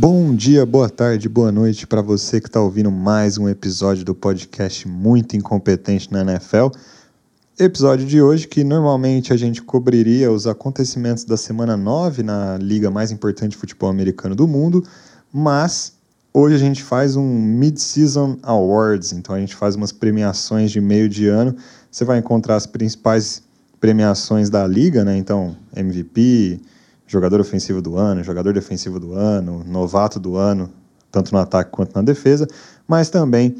Bom dia, boa tarde, boa noite para você que está ouvindo mais um episódio do podcast Muito Incompetente na NFL. Episódio de hoje que normalmente a gente cobriria os acontecimentos da semana 9 na liga mais importante de futebol americano do mundo, mas hoje a gente faz um Mid-Season Awards, então a gente faz umas premiações de meio de ano. Você vai encontrar as principais premiações da liga, né? Então, MVP, jogador ofensivo do ano, jogador defensivo do ano, novato do ano, tanto no ataque quanto na defesa, mas também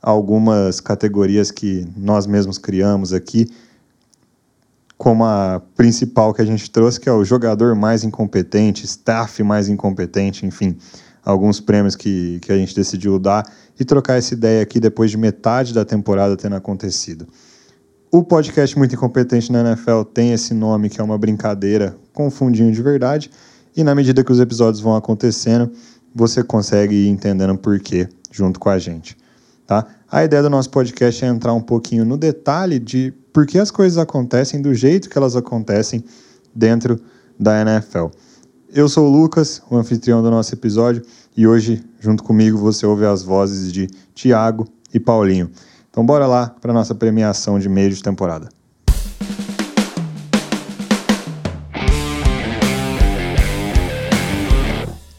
algumas categorias que nós mesmos criamos aqui, como a principal que a gente trouxe, que é o jogador mais incompetente, staff mais incompetente, enfim, alguns prêmios que, que a gente decidiu dar e trocar essa ideia aqui depois de metade da temporada tendo acontecido. O podcast Muito Incompetente na NFL tem esse nome que é uma brincadeira com fundinho de verdade, e na medida que os episódios vão acontecendo, você consegue ir entendendo por quê junto com a gente. Tá? A ideia do nosso podcast é entrar um pouquinho no detalhe de por que as coisas acontecem do jeito que elas acontecem dentro da NFL. Eu sou o Lucas, o anfitrião do nosso episódio, e hoje, junto comigo, você ouve as vozes de Tiago e Paulinho. Então bora lá para nossa premiação de meio de temporada.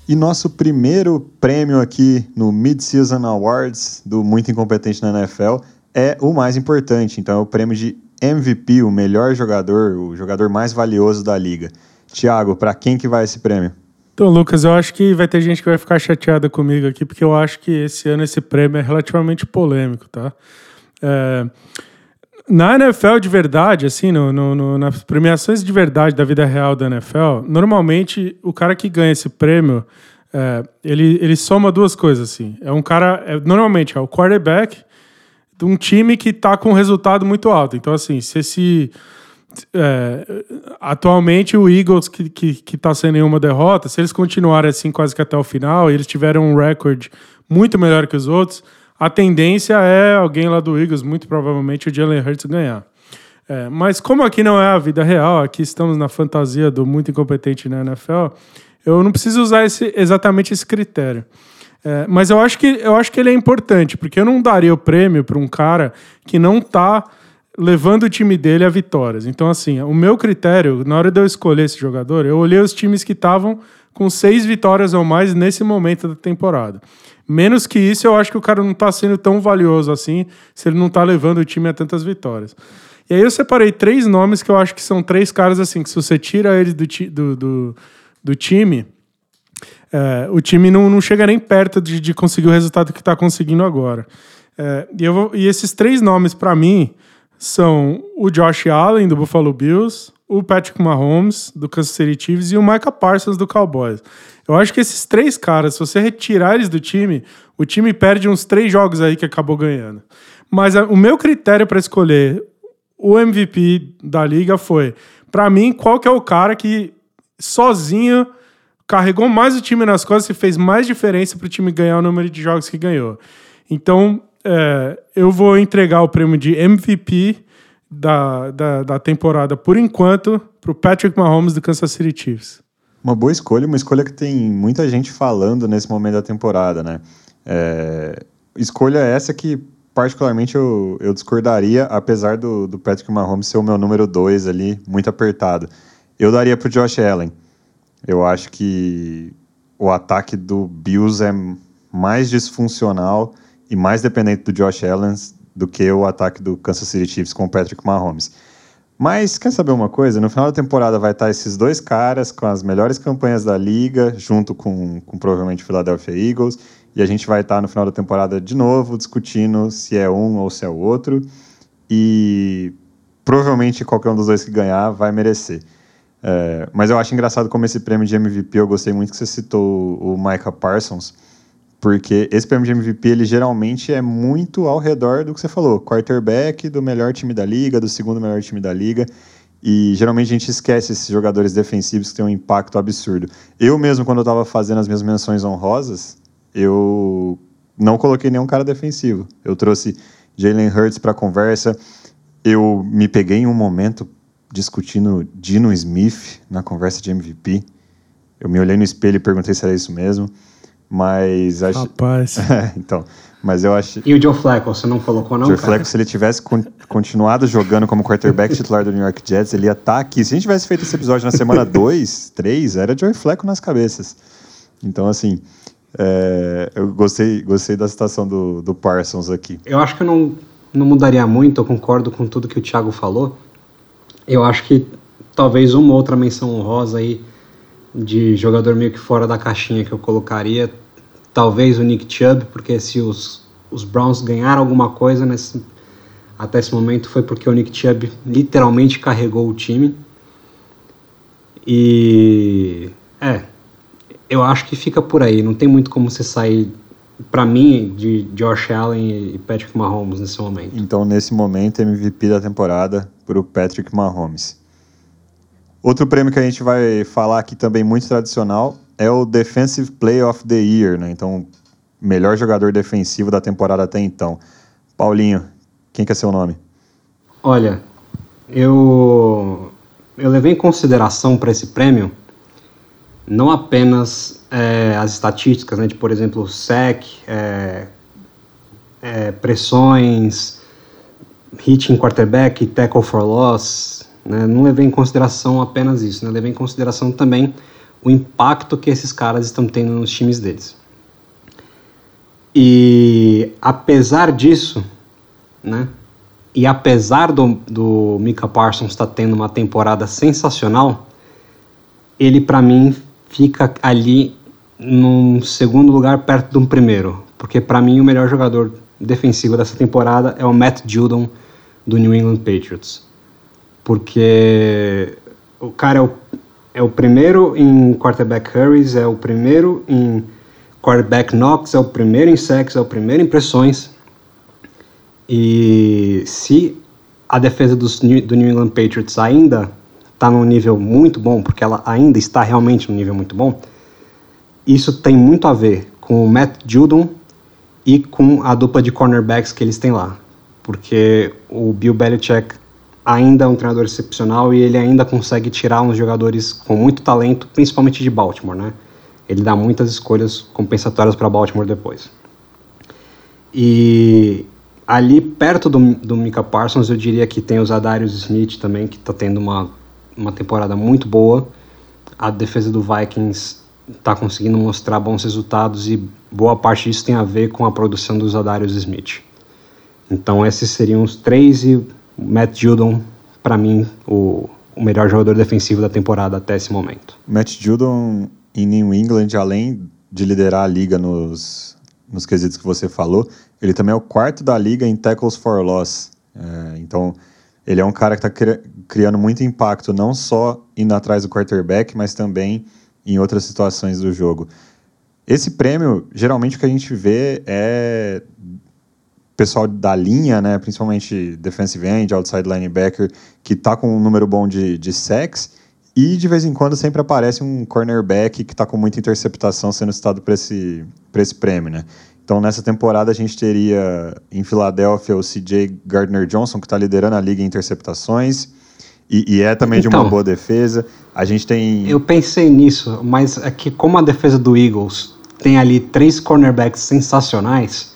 E nosso primeiro prêmio aqui no Mid-Season Awards do Muito Incompetente na NFL é o mais importante. Então é o prêmio de MVP, o melhor jogador, o jogador mais valioso da liga. Tiago, para quem que vai esse prêmio? Então, Lucas, eu acho que vai ter gente que vai ficar chateada comigo aqui, porque eu acho que esse ano esse prêmio é relativamente polêmico, tá? É, na NFL de verdade, assim, no, no, no, nas premiações de verdade da vida real da NFL, normalmente o cara que ganha esse prêmio, é, ele, ele soma duas coisas, assim. É um cara, é, normalmente é o quarterback de um time que está com um resultado muito alto. Então, assim, se esse é, atualmente o Eagles, que, que, que tá sem nenhuma derrota, se eles continuarem assim quase que até o final, e eles tiveram um recorde muito melhor que os outros, a tendência é alguém lá do Eagles, muito provavelmente o Jalen Hurts, ganhar. É, mas como aqui não é a vida real, aqui estamos na fantasia do muito incompetente na NFL, eu não preciso usar esse, exatamente esse critério. É, mas eu acho, que, eu acho que ele é importante, porque eu não daria o prêmio para um cara que não está levando o time dele a vitórias. Então, assim, o meu critério, na hora de eu escolher esse jogador, eu olhei os times que estavam com seis vitórias ou mais nesse momento da temporada. Menos que isso, eu acho que o cara não está sendo tão valioso assim, se ele não está levando o time a tantas vitórias. E aí eu separei três nomes que eu acho que são três caras assim, que se você tira eles do, do, do, do time, é, o time não, não chega nem perto de, de conseguir o resultado que está conseguindo agora. É, e, eu vou, e esses três nomes, para mim, são o Josh Allen, do Buffalo Bills, o Patrick Mahomes, do Kansas City Chiefs, e o Micah Parsons, do Cowboys. Eu acho que esses três caras, se você retirar eles do time, o time perde uns três jogos aí que acabou ganhando. Mas a, o meu critério para escolher o MVP da liga foi, para mim, qual que é o cara que sozinho carregou mais o time nas costas e fez mais diferença para o time ganhar o número de jogos que ganhou. Então, é, eu vou entregar o prêmio de MVP da, da, da temporada, por enquanto, para o Patrick Mahomes do Kansas City Chiefs. Uma boa escolha, uma escolha que tem muita gente falando nesse momento da temporada, né? É, escolha essa que, particularmente, eu, eu discordaria, apesar do, do Patrick Mahomes ser o meu número 2 ali, muito apertado. Eu daria para o Josh Allen. Eu acho que o ataque do Bills é mais disfuncional e mais dependente do Josh Allen do que o ataque do Kansas City Chiefs com o Patrick Mahomes. Mas quer saber uma coisa? No final da temporada vai estar esses dois caras com as melhores campanhas da liga, junto com, com provavelmente o Philadelphia Eagles, e a gente vai estar no final da temporada de novo discutindo se é um ou se é o outro. E provavelmente qualquer um dos dois que ganhar vai merecer. É, mas eu acho engraçado como esse prêmio de MVP, eu gostei muito que você citou o Micah Parsons, porque esse prêmio de MVP, ele geralmente é muito ao redor do que você falou, quarterback do melhor time da liga, do segundo melhor time da liga, e geralmente a gente esquece esses jogadores defensivos que têm um impacto absurdo. Eu mesmo, quando eu estava fazendo as minhas menções honrosas, eu não coloquei nenhum cara defensivo. Eu trouxe Jalen Hurts para a conversa, eu me peguei em um momento discutindo Dino Smith na conversa de MVP. Eu me olhei no espelho e perguntei se era isso mesmo. Mas acho. Rapaz. então. Mas eu acho. E o Joe Flacco, você não colocou, não? Joe Flacco, se ele tivesse con continuado jogando como quarterback titular do New York Jets, ele ia estar tá aqui. Se a gente tivesse feito esse episódio na semana 2, 3, era Joe Flacco nas cabeças. Então, assim, é, eu gostei, gostei da citação do, do Parsons aqui. Eu acho que eu não, não mudaria muito, eu concordo com tudo que o Thiago falou. Eu acho que talvez uma outra menção honrosa aí de jogador meio que fora da caixinha que eu colocaria talvez o Nick Chubb, porque se os, os Browns ganharam alguma coisa nesse, até esse momento foi porque o Nick Chubb literalmente carregou o time. E é, eu acho que fica por aí. Não tem muito como você sair, para mim, de Josh Allen e Patrick Mahomes nesse momento. Então, nesse momento, MVP da temporada para o Patrick Mahomes. Outro prêmio que a gente vai falar aqui também muito tradicional é o Defensive Player of the Year, né? Então, melhor jogador defensivo da temporada até então. Paulinho, quem que é seu nome? Olha, eu eu levei em consideração para esse prêmio não apenas é, as estatísticas, né, de por exemplo sec, é, é, pressões, hitting quarterback, tackle for loss, né, não levei em consideração apenas isso, né, levei em consideração também o impacto que esses caras estão tendo nos times deles. E apesar disso, né, e apesar do, do Mika Parsons estar tá tendo uma temporada sensacional, ele para mim fica ali num segundo lugar perto de um primeiro, porque para mim o melhor jogador defensivo dessa temporada é o Matt Judon do New England Patriots, porque o cara é o é o primeiro em quarterback hurries, é o primeiro em quarterback knocks, é o primeiro em sacks, é o primeiro em pressões. E se a defesa dos, do New England Patriots ainda está num nível muito bom, porque ela ainda está realmente num nível muito bom, isso tem muito a ver com o Matt Judon e com a dupla de cornerbacks que eles têm lá. Porque o Bill Belichick ainda é um treinador excepcional e ele ainda consegue tirar uns jogadores com muito talento, principalmente de Baltimore, né? Ele dá muitas escolhas compensatórias para Baltimore depois. E ali perto do, do Mika Parsons, eu diria que tem os Adarius Smith também, que está tendo uma, uma temporada muito boa. A defesa do Vikings está conseguindo mostrar bons resultados e boa parte disso tem a ver com a produção dos Adarius Smith. Então esses seriam os três e Matt Judon, para mim, o, o melhor jogador defensivo da temporada até esse momento. Matt Judon em New England, além de liderar a liga nos, nos quesitos que você falou, ele também é o quarto da liga em tackles for loss. É, então, ele é um cara que está criando muito impacto, não só indo atrás do quarterback, mas também em outras situações do jogo. Esse prêmio, geralmente o que a gente vê é pessoal da linha, né, principalmente defensive end, outside linebacker, que tá com um número bom de, de sacks, e de vez em quando sempre aparece um cornerback que está com muita interceptação sendo citado para esse, esse prêmio, né? Então, nessa temporada, a gente teria em Filadélfia o CJ Gardner Johnson, que está liderando a liga em interceptações, e, e é também então, de uma então, boa defesa. A gente tem. Eu pensei nisso, mas é que, como a defesa do Eagles tem ali três cornerbacks sensacionais,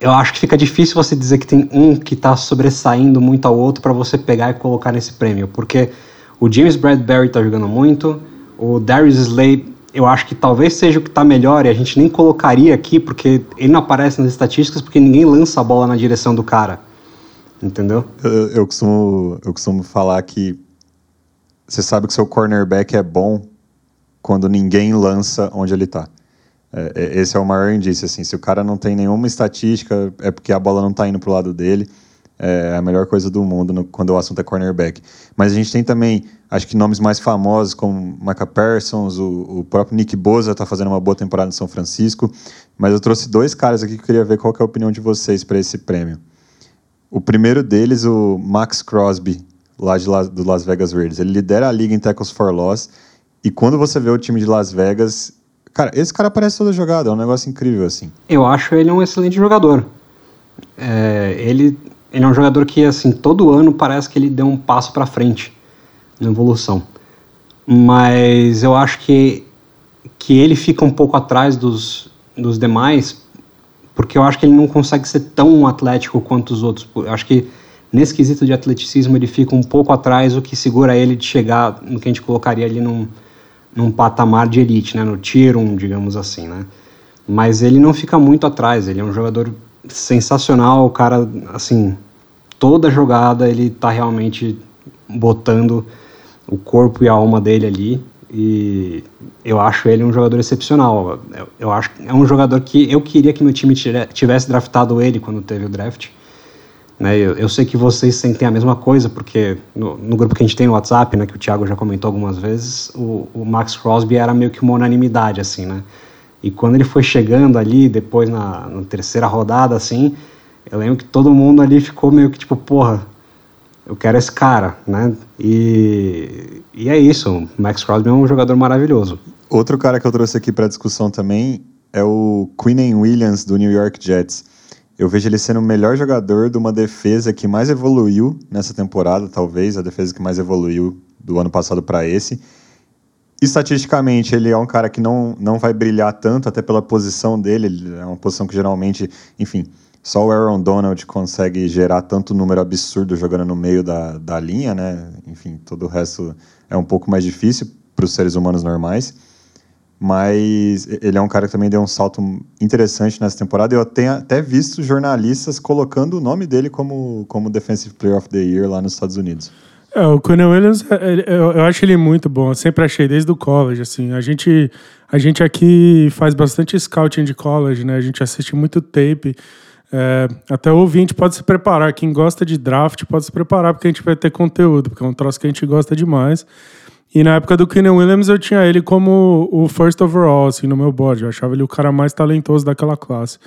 eu acho que fica difícil você dizer que tem um que está sobressaindo muito ao outro para você pegar e colocar nesse prêmio, porque o James Bradbury está jogando muito, o Darius Slay eu acho que talvez seja o que está melhor e a gente nem colocaria aqui porque ele não aparece nas estatísticas porque ninguém lança a bola na direção do cara, entendeu? Eu, eu costumo, eu costumo falar que você sabe que seu cornerback é bom quando ninguém lança onde ele está. É, é, esse é o maior indício, assim, se o cara não tem nenhuma estatística, é porque a bola não está indo para o lado dele, é a melhor coisa do mundo no, quando o assunto é cornerback. Mas a gente tem também, acho que nomes mais famosos como Micah Parsons, o, o próprio Nick Boza está fazendo uma boa temporada em São Francisco, mas eu trouxe dois caras aqui que eu queria ver qual é a opinião de vocês para esse prêmio. O primeiro deles, o Max Crosby, lá de do Las Vegas Raiders. Ele lidera a liga em tackles for loss, e quando você vê o time de Las Vegas, Cara, esse cara aparece toda jogada, é um negócio incrível, assim. Eu acho ele um excelente jogador. É, ele, ele é um jogador que, assim, todo ano parece que ele deu um passo para frente na evolução. Mas eu acho que, que ele fica um pouco atrás dos, dos demais, porque eu acho que ele não consegue ser tão atlético quanto os outros. Eu acho que nesse quesito de atleticismo ele fica um pouco atrás, o que segura ele de chegar no que a gente colocaria ali num, num patamar de elite, né? no tier 1, digamos assim. Né? Mas ele não fica muito atrás, ele é um jogador sensacional, o cara, assim, toda jogada ele tá realmente botando o corpo e a alma dele ali e eu acho ele um jogador excepcional. Eu, eu acho é um jogador que eu queria que meu time tivesse draftado ele quando teve o draft. Né, eu, eu, sei que vocês sentem a mesma coisa, porque no, no, grupo que a gente tem no WhatsApp, né, que o Thiago já comentou algumas vezes, o, o, Max Crosby era meio que uma unanimidade, assim, né? E quando ele foi chegando ali, depois na, na terceira rodada, assim, eu lembro que todo mundo ali ficou meio que tipo, porra, eu quero esse cara, né? E, e é isso, o Max Crosby é um jogador maravilhoso. Outro cara que eu trouxe aqui para discussão também é o Quinnen Williams do New York Jets. Eu vejo ele sendo o melhor jogador de uma defesa que mais evoluiu nessa temporada, talvez a defesa que mais evoluiu do ano passado para esse. Estatisticamente, ele é um cara que não, não vai brilhar tanto, até pela posição dele. Ele é uma posição que geralmente, enfim, só o Aaron Donald consegue gerar tanto número absurdo jogando no meio da, da linha, né? Enfim, todo o resto é um pouco mais difícil para os seres humanos normais. Mas ele é um cara que também deu um salto interessante nessa temporada. Eu tenho até visto jornalistas colocando o nome dele como, como Defensive Player of the Year lá nos Estados Unidos. É, o Quinn Williams, é, eu, acho ele muito bom. Eu sempre achei desde o college, assim. A gente, a gente aqui faz bastante scouting de college, né? A gente assiste muito tape. É, até o ouvinte pode se preparar. Quem gosta de draft pode se preparar, porque a gente vai ter conteúdo, porque é um troço que a gente gosta demais. E na época do Keenan Williams, eu tinha ele como o first overall, assim, no meu board. Eu achava ele o cara mais talentoso daquela classe.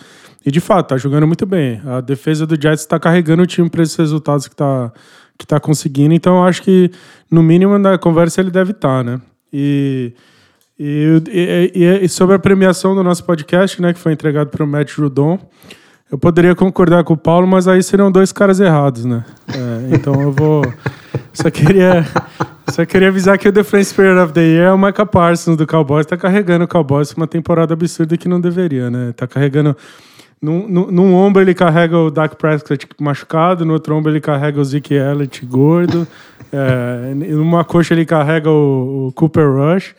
E de fato, tá jogando muito bem. A defesa do Jets está carregando o time para esses resultados que tá, que tá conseguindo. Então eu acho que, no mínimo, na conversa ele deve estar, tá, né? E. E, e, e, sobre a premiação do nosso podcast, né, que foi entregado para o Matt Judon, eu poderia concordar com o Paulo, mas aí seriam dois caras errados, né? É, então eu vou. Só queria, só queria avisar que o Defense Player of the Year é o Micah Parsons do Cowboys. Tá carregando o Cowboys uma temporada absurda que não deveria, né? Tá carregando. Num, num, num ombro ele carrega o Dak Prescott machucado, no outro ombro ele carrega o Zeke Elliott gordo, é, numa coxa ele carrega o, o Cooper Rush.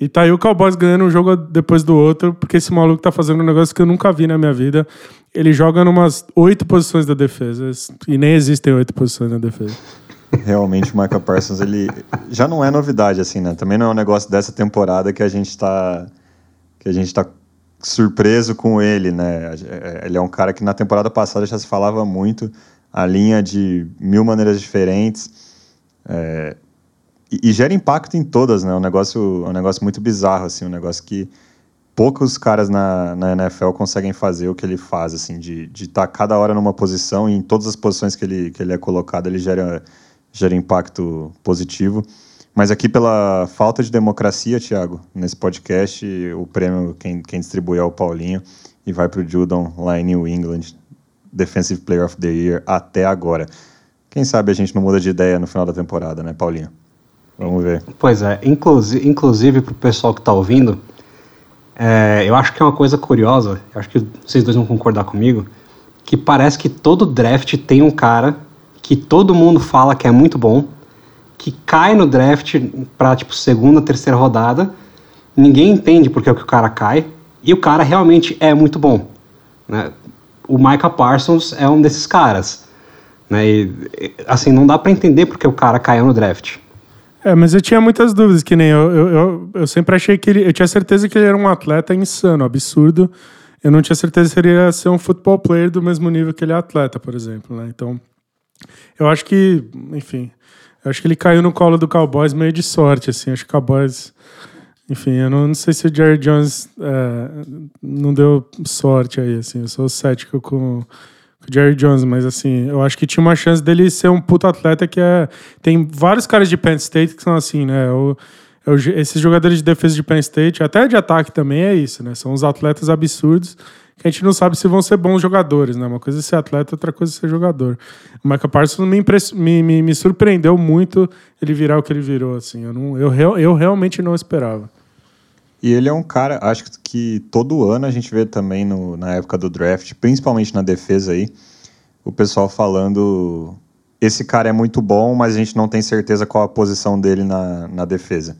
E tá aí o Cowboys ganhando um jogo depois do outro, porque esse maluco tá fazendo um negócio que eu nunca vi na minha vida. Ele joga numas oito posições da defesa. E nem existem oito posições na defesa. Realmente o Michael Parsons, ele já não é novidade, assim, né? Também não é um negócio dessa temporada que a gente tá. que a gente tá surpreso com ele, né? Ele é um cara que na temporada passada já se falava muito a linha de mil maneiras diferentes. É, e, gera impacto em todas, né? É um negócio, é um negócio muito bizarro, assim, um negócio que poucos caras na, na NFL conseguem fazer o que ele faz, assim, de estar tá cada hora numa posição e em todas as posições que ele, que ele é colocado, ele gera, gera impacto positivo. Mas aqui, pela falta de democracia, Thiago, nesse podcast, o prêmio quem, quem distribui é o Paulinho e vai para o Judon lá em New England, Defensive Player of the Year até agora. Quem sabe a gente não muda de ideia no final da temporada, né, Paulinho? Vamos ver. Pois é, inclusive, inclusive para o pessoal que está ouvindo, é, eu acho que é uma coisa curiosa, acho que vocês dois vão concordar comigo, que parece que todo draft tem um cara que todo mundo fala que é muito bom, que cai no draft para tipo segunda, terceira rodada, ninguém entende porque é que o cara cai, e o cara realmente é muito bom. Né? O Micah Parsons é um desses caras. Né? E, assim, não dá para entender porque o cara caiu no draft. É, mas eu tinha muitas dúvidas, que nem eu, eu, eu, eu, sempre achei que ele. Eu tinha certeza que ele era um atleta insano, absurdo. Eu não tinha certeza se ele ia ser um football player do mesmo nível que ele é atleta, por exemplo, né? Então, eu acho que, enfim, eu acho que ele caiu no colo do Cowboys meio de sorte, assim. Acho que o Cowboys. Enfim, eu não, não sei se o Jerry Jones é, não deu sorte aí, assim. Eu sou cético com Jerry Jones, mas assim, eu acho que tinha uma chance dele ser um puto atleta que é. Tem vários caras de Penn State que são assim, né? O, esses jogadores de defesa de Penn State, até de ataque também é isso, né? São uns atletas absurdos que a gente não sabe se vão ser bons jogadores, né? Uma coisa é ser atleta, outra coisa é ser jogador. O Michael Parsons me, impress... me, me, me surpreendeu muito ele virar o que ele virou, assim. Eu, não, eu, eu realmente não esperava. E ele é um cara, acho que todo ano a gente vê também no, na época do draft, principalmente na defesa aí, o pessoal falando esse cara é muito bom, mas a gente não tem certeza qual a posição dele na, na defesa.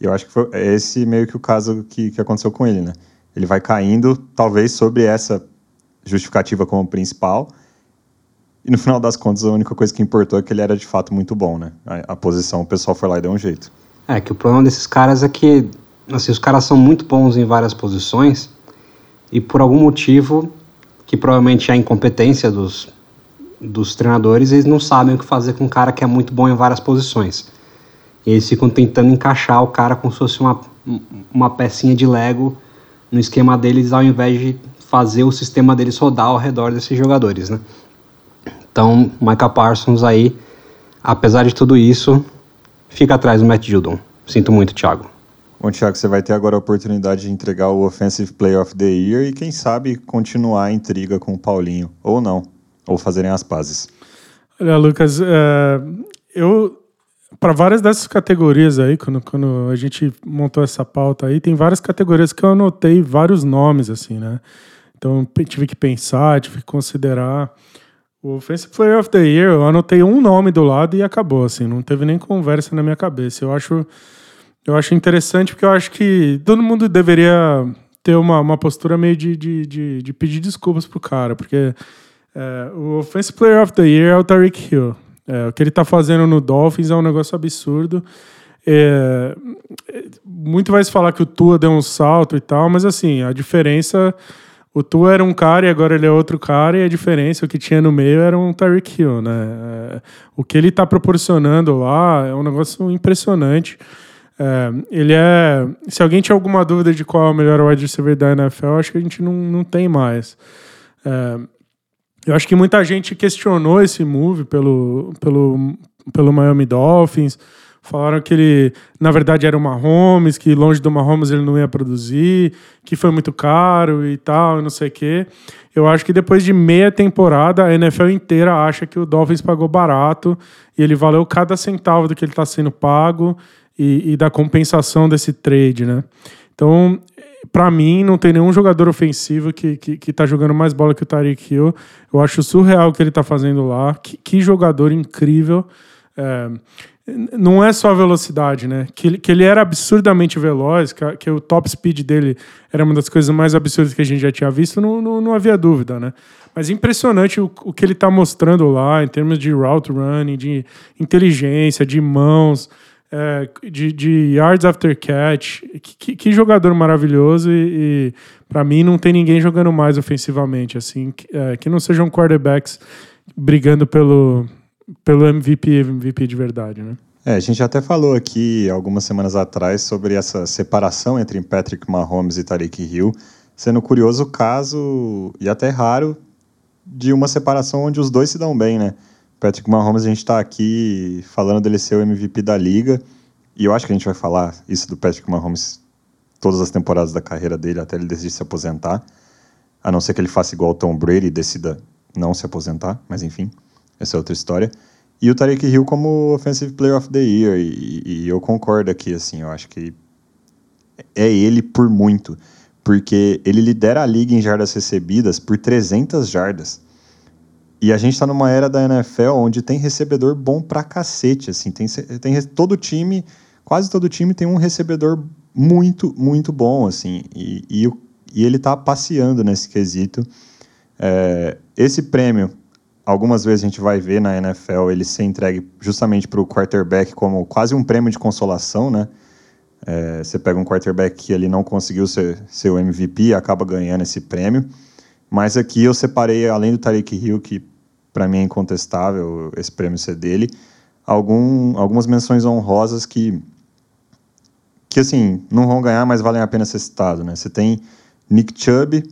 E eu acho que foi esse meio que o caso que, que aconteceu com ele, né? Ele vai caindo, talvez, sobre essa justificativa como principal, e no final das contas, a única coisa que importou é que ele era de fato muito bom, né? A, a posição, o pessoal foi lá e deu um jeito. É, que o problema desses caras é que, assim, os caras são muito bons em várias posições, e por algum motivo, que provavelmente é a incompetência dos, dos treinadores, eles não sabem o que fazer com um cara que é muito bom em várias posições. E eles ficam tentando encaixar o cara como se fosse uma, uma pecinha de Lego no esquema deles, ao invés de fazer o sistema deles rodar ao redor desses jogadores, né? Então, Micah Parsons aí, apesar de tudo isso, fica atrás do Matt Judon. Sinto muito, Thiago. Bom, Thiago, você vai ter agora a oportunidade de entregar o Offensive Player of the Year e, quem sabe, continuar a intriga com o Paulinho. Ou não. Ou fazerem as pazes. Olha, Lucas, é, eu para várias dessas categorias aí, quando, quando a gente montou essa pauta aí, tem várias categorias que eu anotei vários nomes, assim, né? Então tive que pensar, tive que considerar. O Offensive Player of the Year, eu anotei um nome do lado e acabou, assim, não teve nem conversa na minha cabeça. Eu acho, eu acho interessante porque eu acho que todo mundo deveria ter uma, uma postura meio de, de, de, de pedir desculpas pro cara, porque é, o Offensive Player of the Year é o Tariq Hill. É, o que ele tá fazendo no Dolphins é um negócio absurdo. É, muito vai se falar que o Tua deu um salto e tal, mas assim, a diferença o Tua era um cara e agora ele é outro cara, e a diferença, o que tinha no meio era um Tyreek Hill, né? É, o que ele está proporcionando lá é um negócio impressionante. É, ele é. Se alguém tinha alguma dúvida de qual é o melhor wide receiver da NFL, acho que a gente não, não tem mais. É, eu acho que muita gente questionou esse move pelo, pelo, pelo Miami Dolphins. Falaram que ele, na verdade, era o Mahomes, que longe do Mahomes ele não ia produzir, que foi muito caro e tal, não sei o quê. Eu acho que depois de meia temporada, a NFL inteira acha que o Dolphins pagou barato e ele valeu cada centavo do que ele está sendo pago e, e, da compensação desse trade, né? Então, para mim, não tem nenhum jogador ofensivo que, que, que tá jogando mais bola que o Tariq Hill. Eu acho surreal o que ele tá fazendo lá. Que, que jogador incrível. É, não é só a velocidade, né? Que ele, que ele era absurdamente veloz, que, que, o top speed dele era uma das coisas mais absurdas que a gente já tinha visto, não, não, não havia dúvida, né? Mas impressionante o, o que ele está mostrando lá em termos de route running, de inteligência, de mãos, é, de, de, yards after catch. Que, que jogador maravilhoso e, e para mim não tem ninguém jogando mais ofensivamente, assim, que, é, que não sejam quarterbacks brigando pelo pelo MVP, MVP de verdade, né? É, a gente até falou aqui algumas semanas atrás sobre essa separação entre Patrick Mahomes e Tariq Hill, sendo curioso o caso, e até raro, de uma separação onde os dois se dão bem, né? Patrick Mahomes, a gente está aqui falando dele ser o MVP da liga, e eu acho que a gente vai falar isso do Patrick Mahomes todas as temporadas da carreira dele até ele decidir se aposentar, a não ser que ele faça igual o Tom Brady e decida não se aposentar, mas enfim essa é outra história. E o Tarek Hill como Offensive Player of the Year, e, e, eu concordo aqui, assim, eu acho que é ele por muito, porque ele lidera a liga em jardas recebidas por 300 jardas. E a gente está numa era da NFL onde tem recebedor bom pra cacete, assim, tem, tem todo time, quase todo time tem um recebedor muito, muito bom, assim, e, e, e ele está passeando nesse quesito. É, esse prêmio algumas vezes a gente vai ver na NFL ele ser entregue justamente para o quarterback como quase um prêmio de consolação, né? É, você pega um quarterback que ele não conseguiu ser, ser o MVP e acaba ganhando esse prêmio. Mas aqui eu separei, além do Tariq Hill, que para mim é incontestável esse prêmio ser dele, algum, algumas menções honrosas que, que, assim, não vão ganhar, mas valem a pena ser citado, né? Você tem Nick Chubb,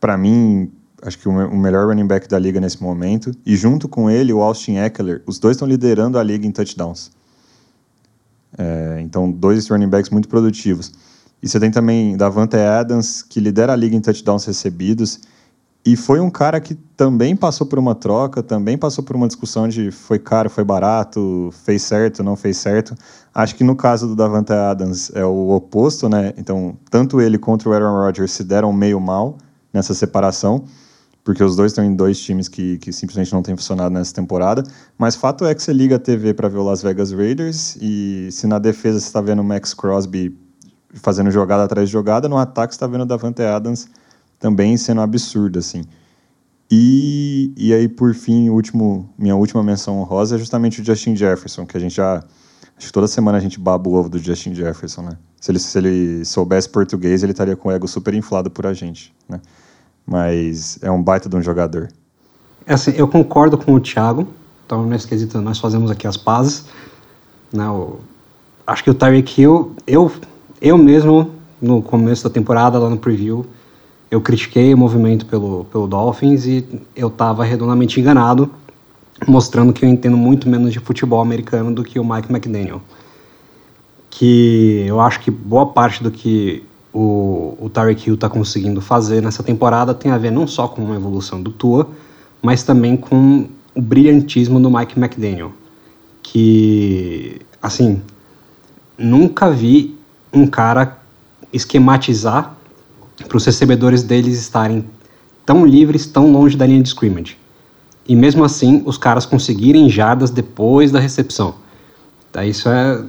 para mim, acho que o melhor running back da liga nesse momento, e junto com ele o Austin Eckler, os dois estão liderando a liga em touchdowns. É, então, dois running backs muito produtivos. E você tem também Davante Adams, que lidera a liga em touchdowns recebidos, E foi um cara que também passou por uma troca, também passou por uma discussão de foi caro, foi barato, fez certo, não fez certo. Acho que no caso do Davante Adams é o oposto, né? Então, tanto ele contra o Aaron Rodgers se deram meio mal nessa separação, porque os dois estão em dois times que, que simplesmente não têm funcionado nessa temporada. Mas fato é que você liga a TV para ver o Las Vegas Raiders e se na defesa você está vendo o Max Crosby fazendo jogada atrás de jogada, no ataque você está vendo o Davante Adams também sendo absurdo, assim. E, e aí, por fim, último, minha última menção honrosa é justamente o Justin Jefferson, que a gente já. Acho que toda semana a gente baba o ovo do Justin Jefferson, né? Se ele, se ele soubesse português, ele estaria com o ego super inflado por a gente, né? Mas é um baita de um jogador. É assim, eu concordo com o Thiago. Então, nesse quesito, nós fazemos aqui as pazes. Né? Acho que o Tyreek Hill, eu, eu mesmo, no começo da temporada, lá no preview, eu critiquei o movimento pelo, pelo Dolphins e eu estava redondamente enganado, mostrando que eu entendo muito menos de futebol americano do que o Mike McDaniel. Que eu acho que boa parte do que o, o Tyreek Hill está conseguindo fazer nessa temporada tem a ver não só com a evolução do Tua, mas também com o brilhantismo do Mike McDaniel. Que, assim, nunca vi um cara esquematizar para os recebedores deles estarem tão livres, tão longe da linha de scrimmage. E mesmo assim, os caras conseguirem jardas depois da recepção. Tá, isso é.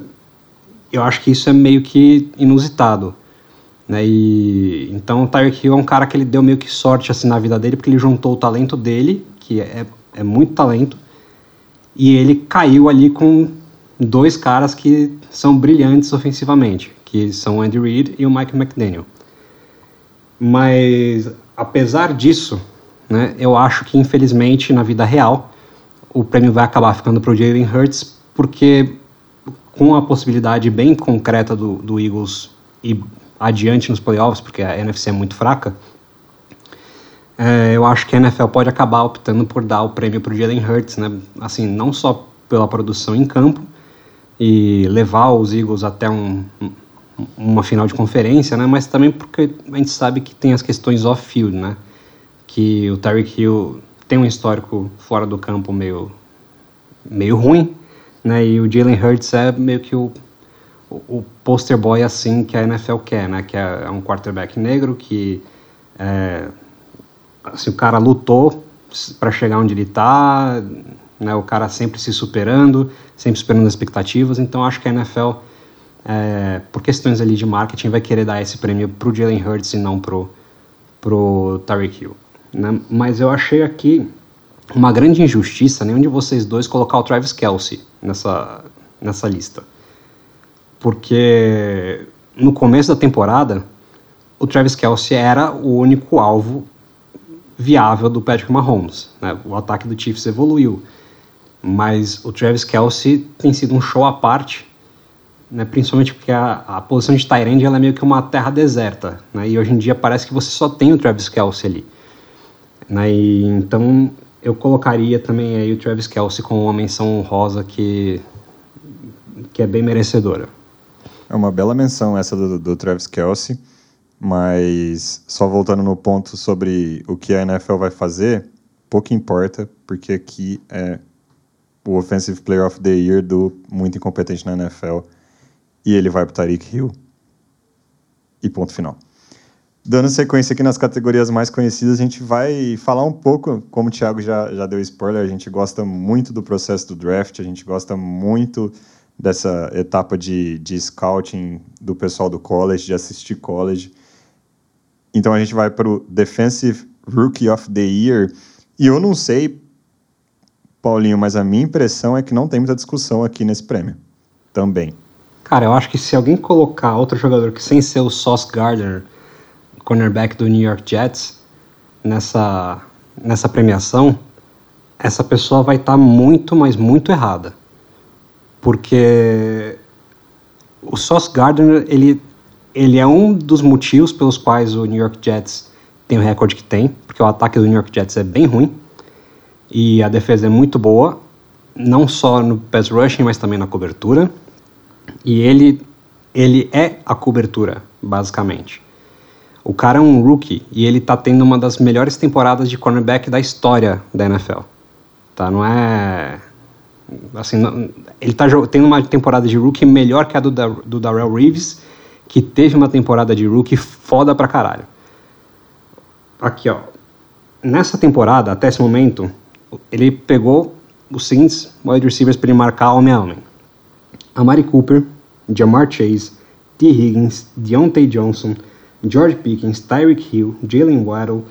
Eu acho que isso é meio que inusitado. Né? E, então o Tyreek Hill é um cara que ele deu meio que sorte assim, na vida dele, porque ele juntou o talento dele, que é, é muito talento, e ele caiu ali com dois caras que são brilhantes ofensivamente, que são o Andy Reid e o Mike McDaniel. Mas, apesar disso, né, eu acho que, infelizmente, na vida real, o prêmio vai acabar ficando para o Jalen Hurts, porque com a possibilidade bem concreta do, do Eagles ir adiante nos playoffs, porque a NFC é muito fraca, é, eu acho que a NFL pode acabar optando por dar o prêmio para o Jalen Hurts, né? Assim, não só pela produção em campo e levar os Eagles até um, uma final de conferência, né? Mas também porque a gente sabe que tem as questões off-field, né? Que o Tyreek Hill tem um histórico fora do campo meio, meio ruim, né? E o Jalen Hurts é meio que o, o, o poster boy assim que a NFL quer, né? Que é, é um quarterback negro que é, assim, o cara lutou para chegar onde ele está, né? O cara sempre se superando, sempre superando as expectativas. Então acho que a NFL é, por questões ali de marketing, vai querer dar esse prêmio pro Jalen Hurts e não pro, pro Tyreek Hill. Né? Mas eu achei aqui uma grande injustiça nenhum de vocês dois colocar o Travis Kelsey nessa, nessa lista. Porque no começo da temporada, o Travis Kelsey era o único alvo viável do Patrick Mahomes. Né? O ataque do Chiefs evoluiu, mas o Travis Kelsey tem sido um show à parte né, principalmente porque a, a posição de Tyrande ela é meio que uma terra deserta, né, e hoje em dia parece que você só tem o Travis Kelsey ali. Né, e, então eu colocaria também aí o Travis Kelsey com uma menção honrosa que, que é bem merecedora. É uma bela menção essa do, do Travis Kelsey, mas só voltando no ponto sobre o que a NFL vai fazer, pouco importa, porque aqui é o Offensive Player of the Year do muito incompetente na NFL e ele vai para Tariq Hill. E ponto final. Dando sequência aqui nas categorias mais conhecidas, a gente vai falar um pouco, como o Thiago já, já deu spoiler, a gente gosta muito do processo do draft, a gente gosta muito dessa etapa de, de scouting do pessoal do college, de assistir college. Então a gente vai para o Defensive Rookie of the Year. E eu não sei, Paulinho, mas a minha impressão é que não tem muita discussão aqui nesse prêmio. Também. Cara, eu acho que se alguém colocar outro jogador que sem ser o Sauce Gardner, cornerback do New York Jets, nessa, nessa premiação, essa pessoa vai estar tá muito, mas muito errada. Porque o Sauce Gardner, ele, ele é um dos motivos pelos quais o New York Jets tem o recorde que tem, porque o ataque do New York Jets é bem ruim e a defesa é muito boa, não só no pass rushing, mas também na cobertura. E ele, ele é a cobertura, basicamente. O cara é um rookie e ele tá tendo uma das melhores temporadas de cornerback da história da NFL. Tá? Não é. Assim, não, ele tá tendo uma temporada de rookie melhor que a do, do Darrell Reeves, que teve uma temporada de rookie foda pra caralho. Aqui, ó. Nessa temporada, até esse momento, ele pegou os seguintes wide receivers para ele marcar homem a homem. Amari Cooper, Jamar Chase, T. Higgins, Deontay Johnson, George Pickens, Tyreek Hill, Jalen Waddle,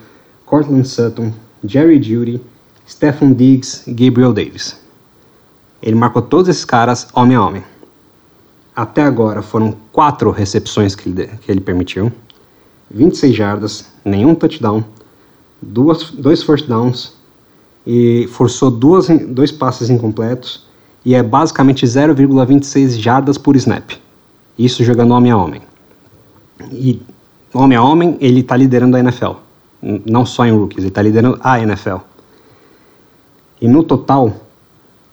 Cortland Sutton, Jerry Judy, Stephen Diggs e Gabriel Davis. Ele marcou todos esses caras homem a homem. Até agora foram quatro recepções que ele, que ele permitiu, 26 jardas, nenhum touchdown, duas, dois first downs e forçou duas, dois passes incompletos e é basicamente 0,26 jardas por snap. Isso jogando homem a homem. E homem a homem, ele está liderando a NFL. Não só em rookies, ele está liderando a NFL. E no total,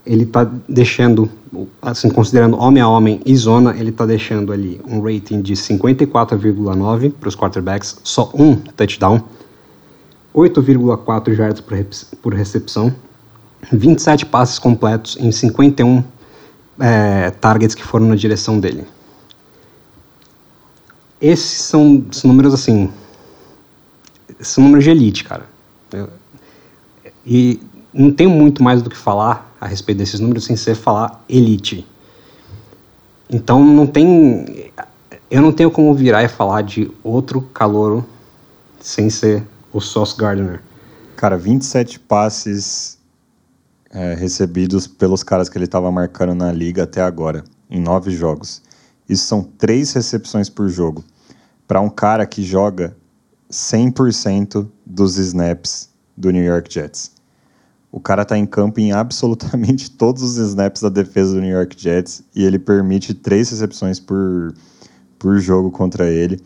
ele está deixando, assim, considerando homem a homem e zona, ele está deixando ali um rating de 54,9 para os quarterbacks, só um touchdown, 8,4 jardas por recepção, 27 passes completos em 51 é, targets que foram na direção dele. Esses são, são números assim. São números de elite, cara. E não tenho muito mais do que falar a respeito desses números sem ser falar elite. Então não tem. Eu não tenho como virar e falar de outro calouro sem ser o Sauce Gardner. Cara, 27 passes é, recebidos pelos caras que ele estava marcando na liga até agora, em nove jogos. Isso são três recepções por jogo. Para um cara que joga 100% dos snaps do New York Jets. O cara está em campo em absolutamente todos os snaps da defesa do New York Jets e ele permite três recepções por, por jogo contra ele.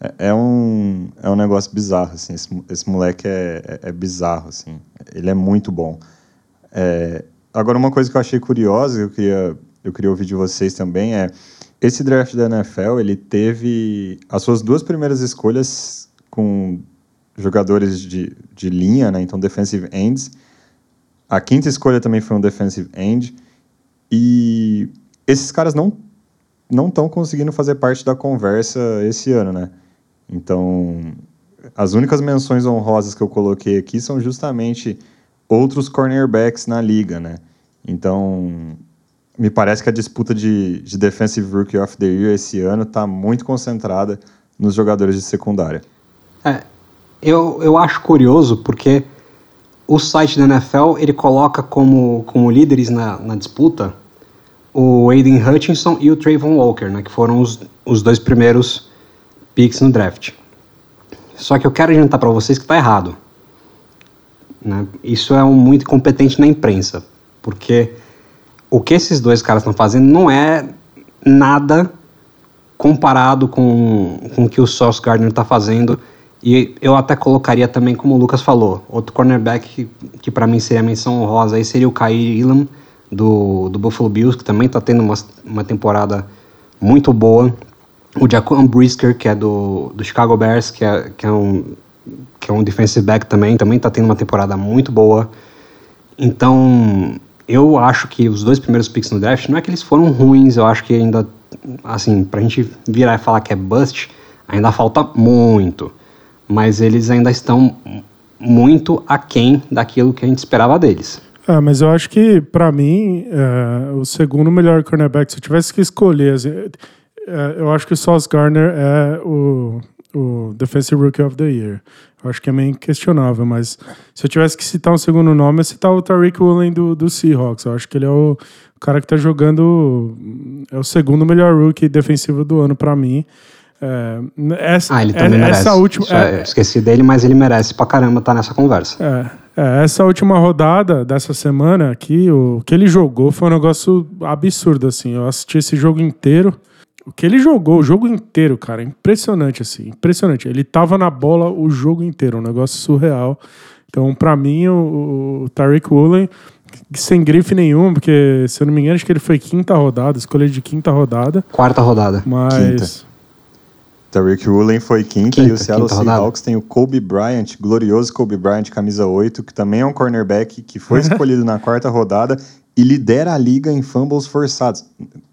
É, é um, é um negócio bizarro, assim. Esse, esse moleque é, é, é bizarro, assim. Ele é muito bom. É, agora, uma coisa que eu achei curiosa, eu queria, eu queria ouvir de vocês também, é esse draft da NFL, ele teve as suas duas primeiras escolhas com jogadores de, de linha, né? Então, defensive ends. A quinta escolha também foi um defensive end. E esses caras não não estão conseguindo fazer parte da conversa esse ano, né? Então, as únicas menções honrosas que eu coloquei aqui são justamente outros cornerbacks na liga, né? Então, me parece que a disputa de, de Defensive Rookie of the Year esse ano está muito concentrada nos jogadores de secundária. É, eu, eu acho curioso porque o site da NFL ele coloca como, como líderes na, na disputa o Aiden Hutchinson e o Trayvon Walker, né, que foram os, os dois primeiros picks no draft. Só que eu quero adiantar para vocês que está errado. Né? Isso é um muito incompetente na imprensa, porque o que esses dois caras estão fazendo não é nada comparado com, com o que o Sauce Gardner está fazendo. E eu até colocaria também, como o Lucas falou, outro cornerback que, que para mim seria a menção honrosa aí seria o Kyrie Elam, do, do Buffalo Bills, que também está tendo uma, uma temporada muito boa. O Jaquan Brisker, que é do, do Chicago Bears, que é, que é um que é um defensive back também, também está tendo uma temporada muito boa. Então, eu acho que os dois primeiros picks no draft, não é que eles foram ruins, eu acho que ainda, assim, pra gente virar e falar que é bust, ainda falta muito. Mas eles ainda estão muito aquém daquilo que a gente esperava deles. Ah, mas eu acho que, para mim, é, o segundo melhor cornerback, se eu tivesse que escolher, assim, é, eu acho que o Sauce Garner é o, o Defensive Rookie of the Year. Eu acho que é meio questionável, mas se eu tivesse que citar um segundo nome, eu citar o Tariq Woolen do, do Seahawks. Eu acho que ele é o, cara que tá jogando. É o segundo melhor rookie defensivo do ano para mim. É, essa, ah, ele também é, merece. Essa última, é, esqueci dele, mas ele merece pra caramba estar tá nessa conversa. É, é, essa última rodada dessa semana aqui, o que ele jogou foi um negócio absurdo, assim. Eu assisti esse jogo inteiro. O que ele jogou o jogo inteiro, cara, impressionante assim, impressionante. Ele tava na bola o jogo inteiro, um negócio surreal. Então, para mim, o, o Tariq Woolen, sem grife nenhum, porque se eu não me engano, acho que ele foi quinta rodada, escolha de quinta rodada. Quarta rodada. Mas. Quinta. Tariq Woolen foi quinta, quinta e o Seattle Seahawks tem o Kobe Bryant, glorioso Kobe Bryant, camisa 8, que também é um cornerback que foi escolhido na quarta rodada e lidera a liga em fumbles forçados.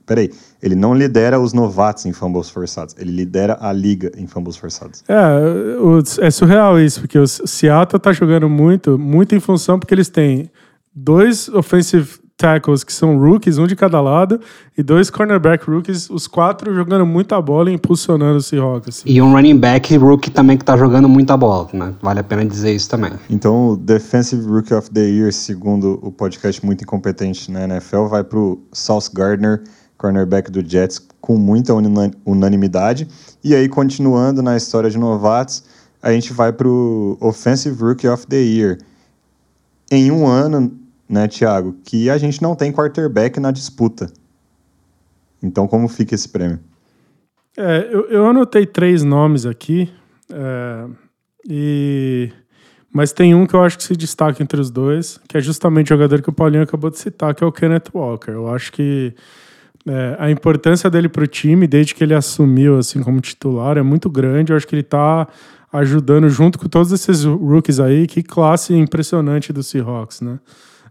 Peraí, ele não lidera os novatos em fumbles forçados, ele lidera a liga em fumbles forçados. É, o, é surreal isso, porque o Seattle tá jogando muito, muito em função porque eles têm dois offensive tackles que são rookies, um de cada lado, e dois cornerback rookies, os quatro jogando muita bola e impulsionando o Seahawks. Assim. E um running back rookie também que tá jogando muita bola, né? Vale a pena dizer isso também. Então, o Defensive Rookie of the Year, segundo o podcast Muito Incompetente na NFL, vai pro Sauce Gardner, cornerback do Jets, com muita unanimidade. E aí, continuando na história de novatos, a gente vai pro Offensive Rookie of the Year. Em um ano, né, Thiago, que a gente não tem quarterback na disputa. Então, como fica esse prêmio? É, eu, eu anotei três nomes aqui, é, e... mas tem um que eu acho que se destaca entre os dois, que é justamente o jogador que o Paulinho acabou de citar, que é o Kenneth Walker. Eu acho que é, a importância dele para o time, desde que ele assumiu assim como titular, é muito grande. Eu acho que ele está ajudando junto com todos esses rookies aí. Que classe impressionante do Seahawks, né?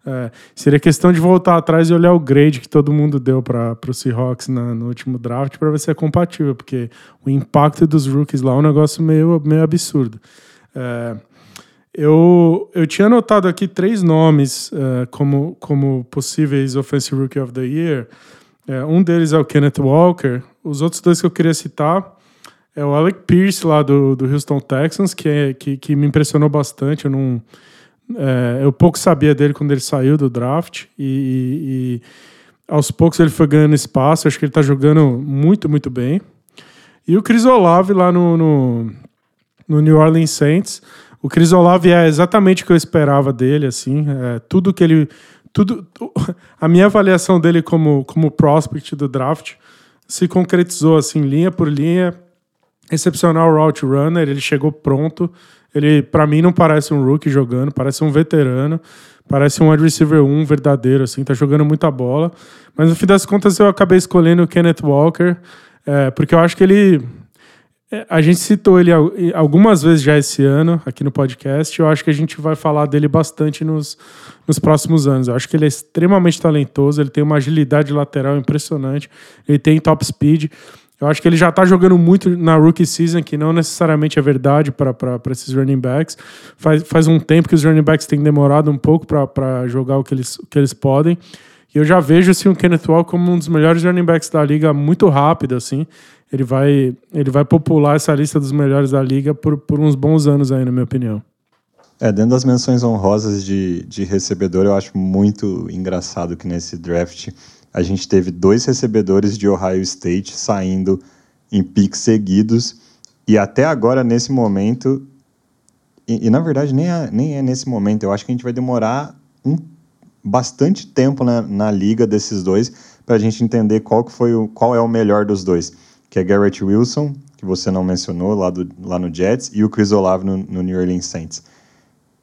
É, seria questão de voltar atrás e olhar o grade que todo mundo deu para o Seahawks na, no último draft para ver se é compatível, porque o impacto dos rookies lá é um negócio meio, meio absurdo. É, eu, eu tinha anotado aqui três nomes é, como, como possíveis Offensive Rookie of the Year. É, um deles é o Kenneth Walker. Os outros dois que eu queria citar é o Alec Pierce lá do, do Houston Texans, que, é, que, que me impressionou bastante. Eu não é, eu pouco sabia dele quando ele saiu do draft e, e, e, aos poucos ele foi ganhando espaço. Acho que ele está jogando muito, muito bem. E o Chris Olave lá no, no, no, New Orleans Saints. O Chris Olave é exatamente o que eu esperava dele, assim. É, tudo que ele... Tudo, a minha avaliação dele como, como prospect do draft se concretizou, assim, linha por linha. Excepcional route runner, ele chegou pronto. Ele, para mim, não parece um rookie jogando, parece um veterano, parece um wide receiver 1 verdadeiro, assim, tá jogando muita bola. Mas no fim das contas, eu acabei escolhendo o Kenneth Walker, é, porque eu acho que ele. É, a gente citou ele algumas vezes já esse ano aqui no podcast. Eu acho que a gente vai falar dele bastante nos, nos próximos anos. Eu acho que ele é extremamente talentoso, ele tem uma agilidade lateral impressionante, ele tem top speed. Eu acho que ele já está jogando muito na rookie season, que não necessariamente é verdade para esses running backs. Faz, faz um tempo que os running backs têm demorado um pouco para jogar o que eles, o que eles podem. E eu já vejo assim, o Kenneth Walker como um dos melhores running backs da liga muito rápido. assim. Ele vai, ele vai popular essa lista dos melhores da liga por, por uns bons anos aí, na minha opinião. É, dentro das menções honrosas de, de recebedor, eu acho muito engraçado que nesse draft a gente teve dois recebedores de Ohio State saindo em picks seguidos. E até agora, nesse momento, e, e, na verdade nem é, nem é nesse momento, eu acho que a gente vai demorar um, bastante tempo na, na liga desses dois para a gente entender qual, que foi o, qual é o melhor dos dois, que é Garrett Wilson, que você não mencionou, lá, do, lá no Jets, e o Chris Olave no, no New Orleans Saints.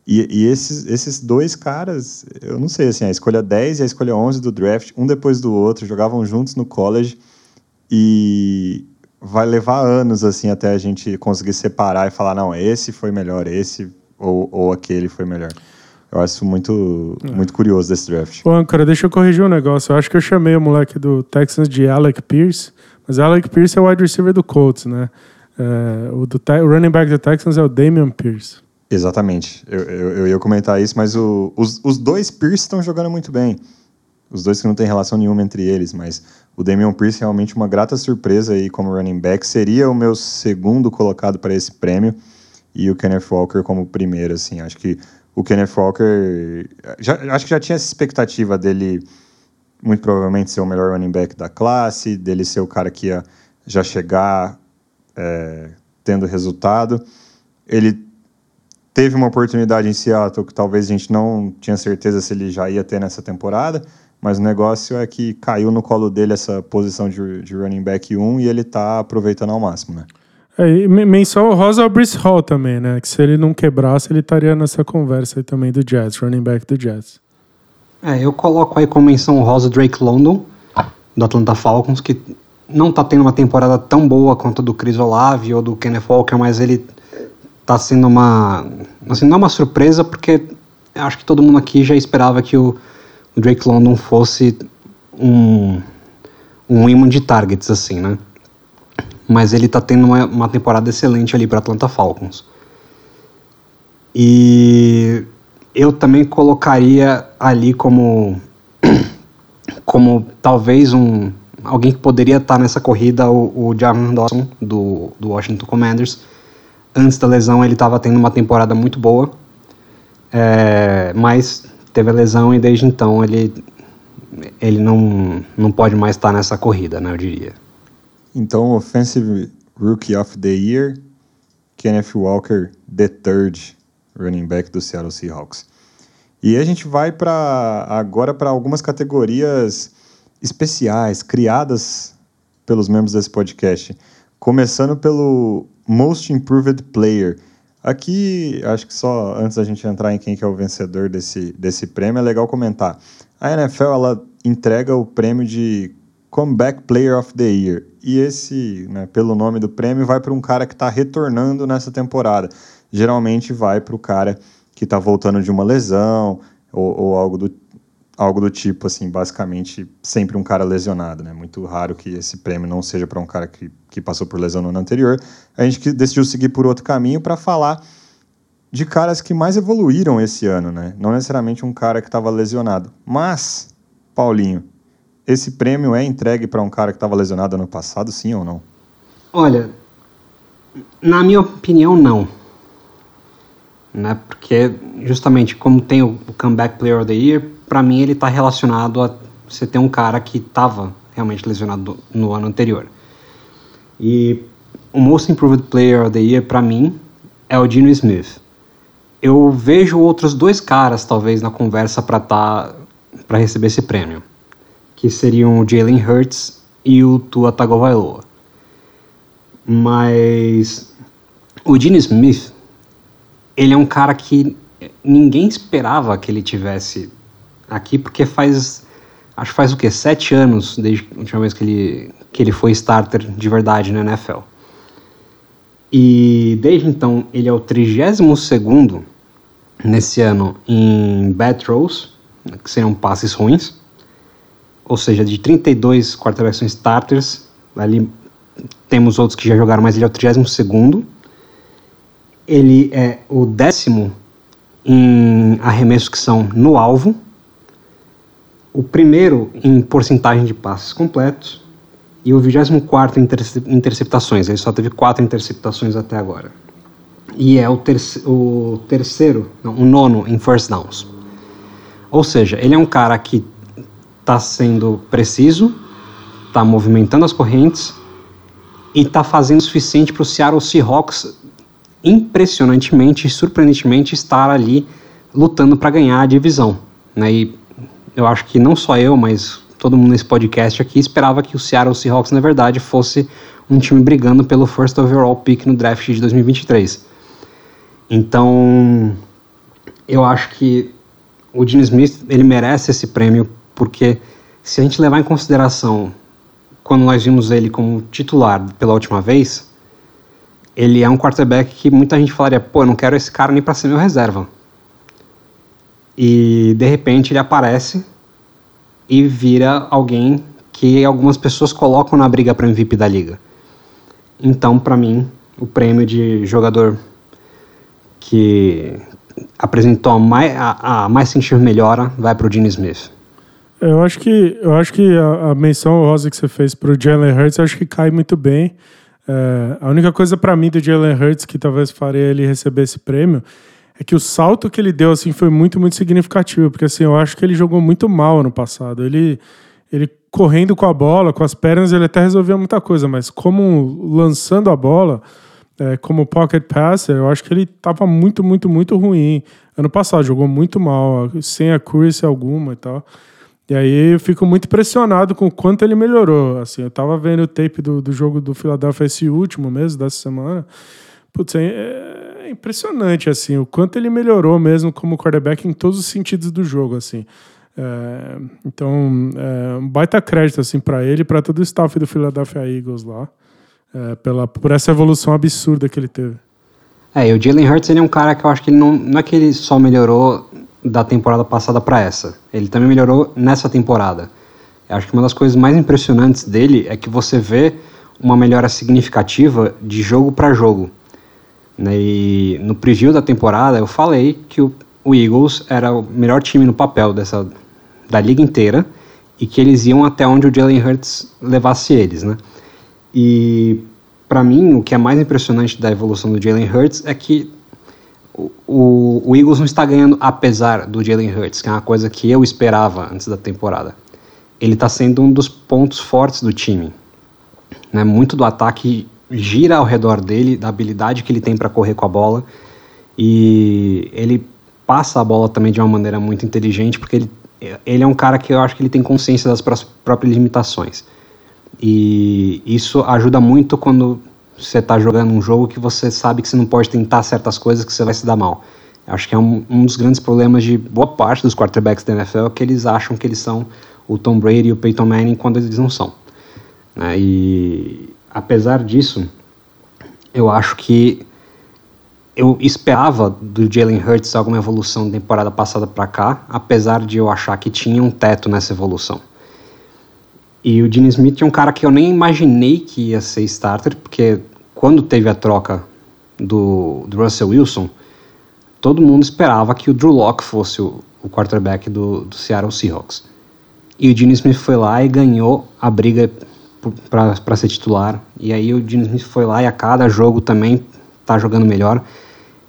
E, e, esses, esses dois caras, eu não sei, assim, a escolha 10 e a escolha 11 do draft, um depois do outro, jogavam juntos no college e vai levar anos, assim, até a gente conseguir separar e falar, não, esse foi melhor, esse ou, ou aquele foi melhor. Eu acho muito, é. muito curioso desse draft. Ô, cara, deixa eu corrigir um negócio. Eu acho que eu chamei o moleque do Texans de Alec Pierce, mas Alec Pierce é o wide receiver do Colts, né? É, o, do, o running back do Texans é o Damian Pierce. Exatamente. Eu, eu, eu, ia comentar isso, mas o, os, os dois Pierce estão jogando muito bem. Os dois que não tem relação nenhuma entre eles, mas o Damian Pierce é realmente uma grata surpresa aí como running back. Seria o meu segundo colocado para esse prêmio e o Kenneth Walker como primeiro, assim. Acho que o Kenneth Walker... Já, acho que já tinha essa expectativa dele muito provavelmente ser o melhor running back da classe, dele ser o cara que ia já chegar é, tendo resultado. Ele teve uma oportunidade em Seattle que talvez a gente não tinha certeza se ele já ia ter nessa temporada, mas o negócio é que caiu no colo dele essa posição de, de running back 1 e ele está aproveitando ao máximo, né? É, menção rosa ao Brice Hall também, né? Que se ele não quebrasse, ele estaria nessa conversa aí também do Jets, running back do Jets. É, eu coloco aí como menção rosa Drake London, do Atlanta Falcons, que não está tendo uma temporada tão boa quanto a do Chris Olave ou do Kenneth Walker, mas ele está sendo uma. Assim, não é uma surpresa, porque acho que todo mundo aqui já esperava que o, o Drake London fosse um, um imã de targets, assim, né? Mas ele está tendo uma, uma temporada excelente ali para Atlanta Falcons. E eu também colocaria ali como como talvez um alguém que poderia estar nessa corrida o, o Jarman Dawson do, do Washington Commanders. Antes da lesão ele estava tendo uma temporada muito boa é, mas teve a lesão e desde então ele ele não, não pode mais estar nessa corrida né eu diria. Então offensive rookie of the year Kenneth Walker the third running back do Seattle Seahawks. E a gente vai para agora para algumas categorias especiais criadas pelos membros desse podcast, começando pelo Most Improved Player. Aqui, acho que só antes da gente entrar em quem que é o vencedor desse, desse prêmio, é legal comentar. A NFL ela entrega o prêmio de Comeback Player of the Year. E esse, né, pelo nome do prêmio, vai para um cara que está retornando nessa temporada geralmente vai para o cara que está voltando de uma lesão ou, ou, algo, do, algo do tipo, assim, basicamente sempre um cara lesionado, né? Muito raro que esse prêmio não seja para um cara que, que passou por lesão no ano anterior. A gente decidiu seguir por outro caminho para falar de caras que mais evoluíram esse ano, né? Não necessariamente um cara que estava lesionado. Mas, Paulinho, esse prêmio é entregue para um cara que estava lesionado ano passado, sim ou não? Olha, na minha opinião, não né? Porque justamente como tem o, comeback player of the year, para mim ele está relacionado a você ter um cara que estava realmente lesionado no ano anterior. E o most improved player of the year para mim é o Dino Smith. Eu vejo outros dois caras talvez na conversa para tá para receber esse prêmio, que seriam o Jalen Hurts e o Tua Tagovailoa. Mas o Dino Smith ele é um cara que ninguém esperava que ele tivesse aqui, porque faz. Acho que faz o quê? Sete anos desde a última vez que ele, que ele foi starter de verdade na NFL. E desde então ele é o 32 segundo nesse ano em bad throws, que seriam passes ruins. Ou seja, de 32 quarterbacks starters, ali temos outros que já jogaram, mas ele é o 32 segundo ele é o décimo em arremessos que são no alvo, o primeiro em porcentagem de passes completos e o 24 em interceptações. Ele só teve quatro interceptações até agora. E é o, o terceiro, não, o nono em first downs. Ou seja, ele é um cara que está sendo preciso, está movimentando as correntes e está fazendo o suficiente para o Seattle Seahawks impressionantemente surpreendentemente estar ali lutando para ganhar a divisão. Né? E eu acho que não só eu, mas todo mundo nesse podcast aqui esperava que o Seattle Seahawks, na verdade, fosse um time brigando pelo first overall pick no draft de 2023. Então, eu acho que o Gene Smith ele merece esse prêmio porque se a gente levar em consideração quando nós vimos ele como titular pela última vez, ele é um quarterback que muita gente falaria, pô, eu não quero esse cara nem para ser meu reserva. E de repente ele aparece e vira alguém que algumas pessoas colocam na briga para MVP da liga. Então, para mim, o prêmio de jogador que apresentou a mais, a, a mais sentir melhora vai para o Gene Smith. Eu acho que, eu acho que a, a menção rosa que você fez para o Jalen Hurts, acho que cai muito bem. É, a única coisa para mim do Jalen Hurts que talvez faria ele receber esse prêmio é que o salto que ele deu assim foi muito muito significativo, porque assim eu acho que ele jogou muito mal ano passado. Ele ele correndo com a bola, com as pernas, ele até resolvia muita coisa, mas como lançando a bola, é, como pocket passer, eu acho que ele estava muito, muito, muito ruim. Ano passado jogou muito mal, sem accuracy alguma e tal. E aí eu fico muito impressionado com o quanto ele melhorou. Assim, eu tava vendo o tape do, do jogo do Philadelphia esse último mesmo, dessa semana. Putz, é, é impressionante, assim, o quanto ele melhorou mesmo como quarterback em todos os sentidos do jogo, assim. É, então, é, um baita crédito assim para ele e para todo o staff do Philadelphia Eagles lá, é, pela, por essa evolução absurda que ele teve. É, e o Jalen Hurts ele é um cara que eu acho que ele não, não é que ele só melhorou da temporada passada para essa, ele também melhorou nessa temporada. Eu acho que uma das coisas mais impressionantes dele é que você vê uma melhora significativa de jogo para jogo. Né? E no preview da temporada eu falei que o, Eagles era o melhor time no papel dessa da liga inteira e que eles iam até onde o Jalen Hurts levasse eles, né? E para mim o que é mais impressionante da evolução do Jalen Hurts é que o, o, Eagles não está ganhando apesar do Jalen Hurts, que é uma coisa que eu esperava antes da temporada. Ele está sendo um dos pontos fortes do time. Né? Muito do ataque gira ao redor dele, da habilidade que ele tem para correr com a bola. E ele passa a bola também de uma maneira muito inteligente, porque ele ele é um cara que eu acho que ele tem consciência das próprias limitações. E isso ajuda muito quando você está jogando um jogo que você sabe que você não pode tentar certas coisas que você vai se dar mal. Acho que é um, um dos grandes problemas de boa parte dos quarterbacks da NFL que eles acham que eles são o Tom Brady e o Peyton Manning quando eles não são. Né? E apesar disso, eu acho que eu esperava do Jalen Hurts alguma evolução da temporada passada para cá, apesar de eu achar que tinha um teto nessa evolução. E o Gene Smith é um cara que eu nem imaginei que ia ser starter, porque quando teve a troca do, do Russell Wilson, todo mundo esperava que o Drew Locke fosse o, o quarterback do, do Seattle Seahawks. E o Gene Smith foi lá e ganhou a briga para ser titular. E aí o Gene Smith foi lá e a cada jogo também tá jogando melhor.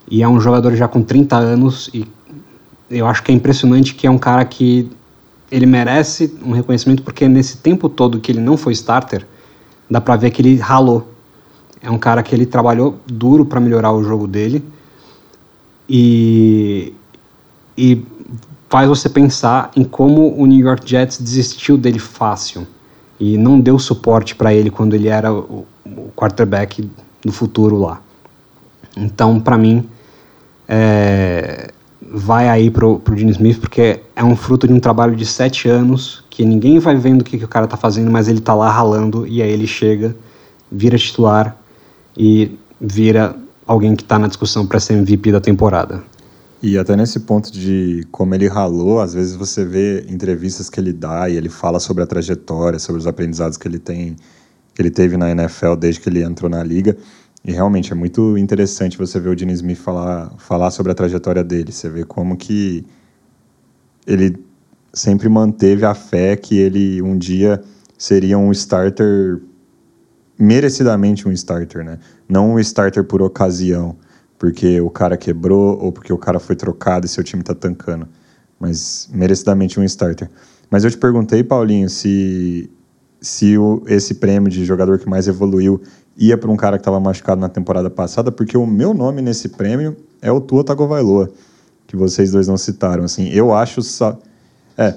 E é um jogador já com 30 anos e eu acho que é impressionante que é um cara que ele merece um reconhecimento porque nesse tempo todo que ele não foi starter, dá para ver que ele ralou. É um cara que ele trabalhou duro para melhorar o jogo dele e, e faz você pensar em como o New York Jets desistiu dele fácil e não deu suporte para ele quando ele era o, o quarterback do futuro lá. Então, para mim, é, vai aí pro, pro Gene Smith, porque é um fruto de um trabalho de sete anos, que ninguém vai vendo o que, que o cara tá fazendo, mas ele tá lá ralando, e aí ele chega, vira titular e vira alguém que tá na discussão para ser MVP da temporada. E até nesse ponto de como ele ralou, às vezes você vê entrevistas que ele dá e ele fala sobre a trajetória, sobre os aprendizados que ele tem, que ele teve na NFL desde que ele entrou na liga. E realmente é muito interessante você ver o Gene Smith falar, falar sobre a trajetória dele. Você vê como que ele sempre manteve a fé que ele um dia seria um starter merecidamente um starter, né? Não um starter por ocasião, porque o cara quebrou ou porque o cara foi trocado e seu time tá tancando, mas merecidamente um starter. Mas eu te perguntei, Paulinho, se se o, esse prêmio de jogador que mais evoluiu ia para um cara que estava machucado na temporada passada, porque o meu nome nesse prêmio é o Tua Tagovailoa, que vocês dois não citaram. Assim, eu acho só, é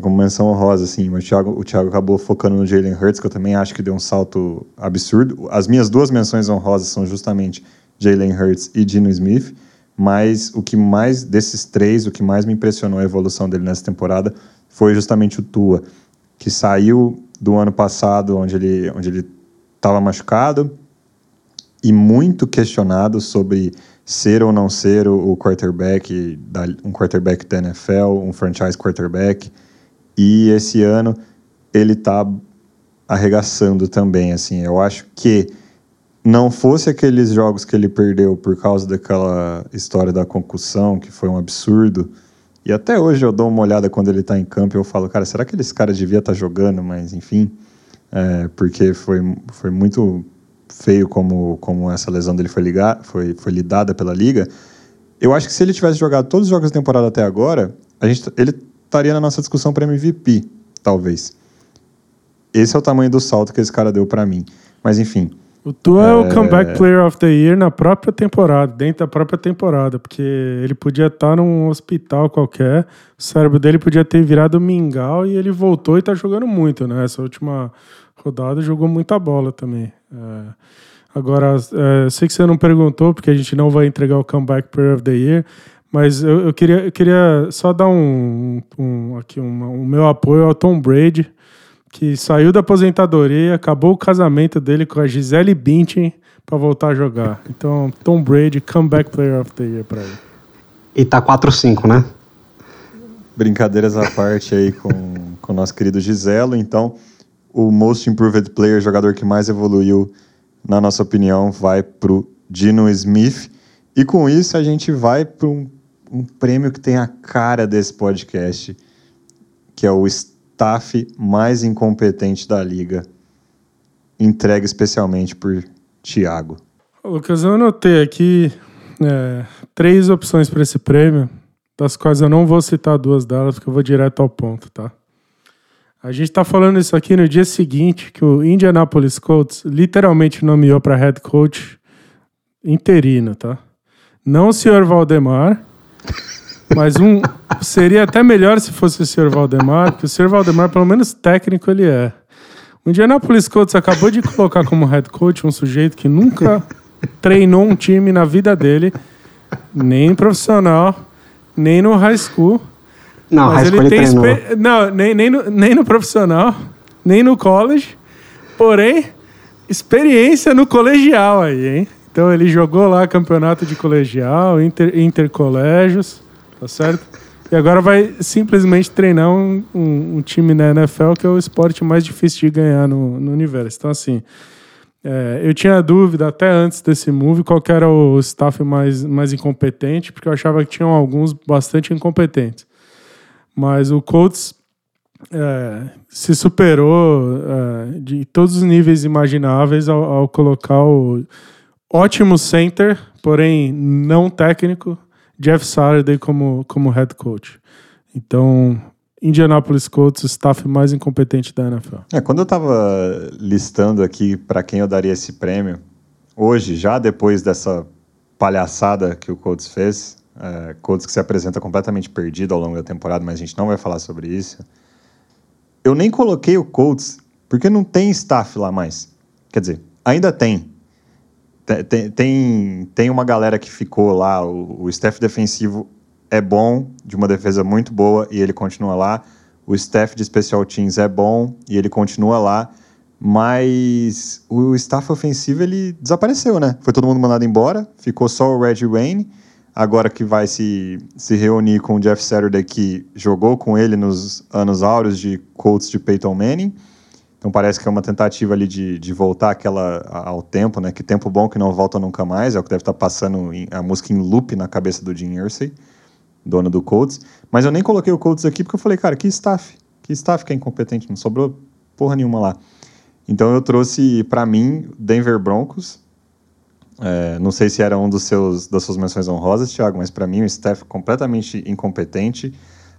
como menção honrosa, assim, mas o Thiago, o Thiago acabou focando no Jalen Hurts, que eu também acho que deu um salto absurdo. As minhas duas menções honrosas são justamente Jalen Hurts e Dino Smith, mas o que mais desses três, o que mais me impressionou a evolução dele nessa temporada foi justamente o Tua, que saiu do ano passado, onde ele, onde ele estava machucado e muito questionado sobre ser ou não ser o, quarterback, um quarterback da NFL, um franchise quarterback. E esse ano ele está arregaçando também, assim. Eu acho que não fosse aqueles jogos que ele perdeu por causa daquela história da concussão, que foi um absurdo. E até hoje eu dou uma olhada quando ele está em campo e eu falo, cara, será que esse cara devia estar tá jogando? Mas enfim é, porque foi, foi muito feio como, como essa lesão dele foi, ligar, foi, foi lidada pela liga. Eu acho que se ele tivesse jogado todos os jogos da temporada até agora, a gente, ele estaria na nossa discussão para MVP, talvez. Esse é o tamanho do salto que esse cara deu para mim. Mas enfim. O Tua é... é... o comeback player of the year na própria temporada, dentro da própria temporada, porque ele podia estar num hospital qualquer, o cérebro dele podia ter virado mingau e ele voltou e tá jogando muito, né? Essa última rodada jogou muita bola também. É, agora, é, sei que você não perguntou, porque a gente não vai entregar o Comeback Player of the Year, Mas eu, eu, queria, eu queria só dar um, um aqui um, um meu apoio ao Tom Brady, que saiu da aposentadoria, acabou o casamento dele com a Gisele Bündchen para voltar a jogar. Então, Tom Brady, comeback player of the year para ele. E tá 4-5, né? Brincadeiras à parte aí com, com o nosso querido Giselo. Então, o Most Improved Player, jogador que mais evoluiu, na nossa opinião, vai pro Dino Smith. E com isso a gente vai para um um prêmio que tem a cara desse podcast, que é o staff mais incompetente da liga, entregue especialmente por Thiago. Lucas, eu anotei aqui é, três opções para esse prêmio, das quais eu não vou citar duas delas, porque eu vou direto ao ponto, tá? A gente está falando isso aqui no dia seguinte que o Indianapolis Colts literalmente nomeou para head coach interino, tá? Não o senhor Valdemar, mas um seria até melhor se fosse o Sr. Valdemar, porque o Sr. Valdemar, pelo menos técnico, ele é. O Indianapolis Colts acabou de colocar como head coach um sujeito que nunca treinou um time na vida dele, nem profissional, nem no high school. Não, mas ele tem exper- não, nem, nem, no, nem no profissional, nem no college, porém experiência no colegial aí, hein? Então ele jogou lá campeonato de colegial, inter, intercolégios, tá certo? E agora vai simplesmente treinar um, um, um time na NFL, que é o esporte mais difícil de ganhar no, no universo. Então, assim, é, eu tinha dúvida até antes desse move qual que era o staff mais, mais incompetente, porque eu achava que tinham alguns bastante incompetentes. Mas o Colts é, se superou é, de todos os níveis imagináveis ao, ao colocar o ótimo center, porém não técnico, Jeff Saturday como, como head coach. Então, Indianapolis Colts, staff mais incompetente da NFL. É, quando eu estava listando aqui para quem eu daria esse prêmio, hoje, já depois dessa palhaçada que o Colts fez, é, Colts que se apresenta completamente perdido ao longo da temporada, mas a gente não vai falar sobre isso. Eu nem coloquei o Colts porque não tem staff lá mais. Quer dizer, ainda tem. Te- Tem, tem, tem uma galera que ficou lá, o, o staff defensivo é bom, de uma defesa muito boa, e ele continua lá. O staff de special teams é bom e ele continua lá, mas o staff ofensivo ele desapareceu, né? Foi todo mundo mandado embora, ficou só o Reggie Wayne, agora que vai se, se reunir com o Jeff Saturday, que jogou com ele nos anos áureos de Colts de Peyton Manning. Então parece que é uma tentativa ali de, de voltar aquela ao tempo, né? Que tempo bom que não volta nunca mais, é o que deve estar passando em- a música em loop na cabeça do Jim Irsay, dono do Colts. Mas eu nem coloquei o Colts aqui porque eu falei, cara, que staff, que staff que é incompetente, não sobrou porra nenhuma lá. Então eu trouxe para mim Denver Broncos. É, não sei se era um dos seus das suas menções honrosas, Thiago, mas para mim o staff completamente incompetente.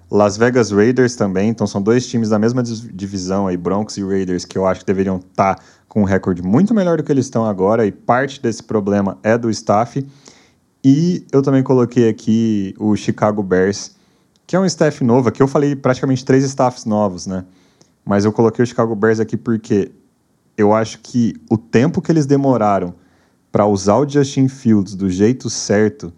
Las Vegas Raiders também, então são dois times da mesma divisão aí, Broncos e Raiders, que eu acho que deveriam estar com um recorde muito melhor do que eles estão agora, e parte desse problema é do staff. E eu também coloquei aqui o Chicago Bears, que é um staff novo, aqui eu falei praticamente três staffs novos, né? Mas eu coloquei o Chicago Bears aqui porque eu acho que o tempo que eles demoraram para usar o Justin Fields do jeito certo,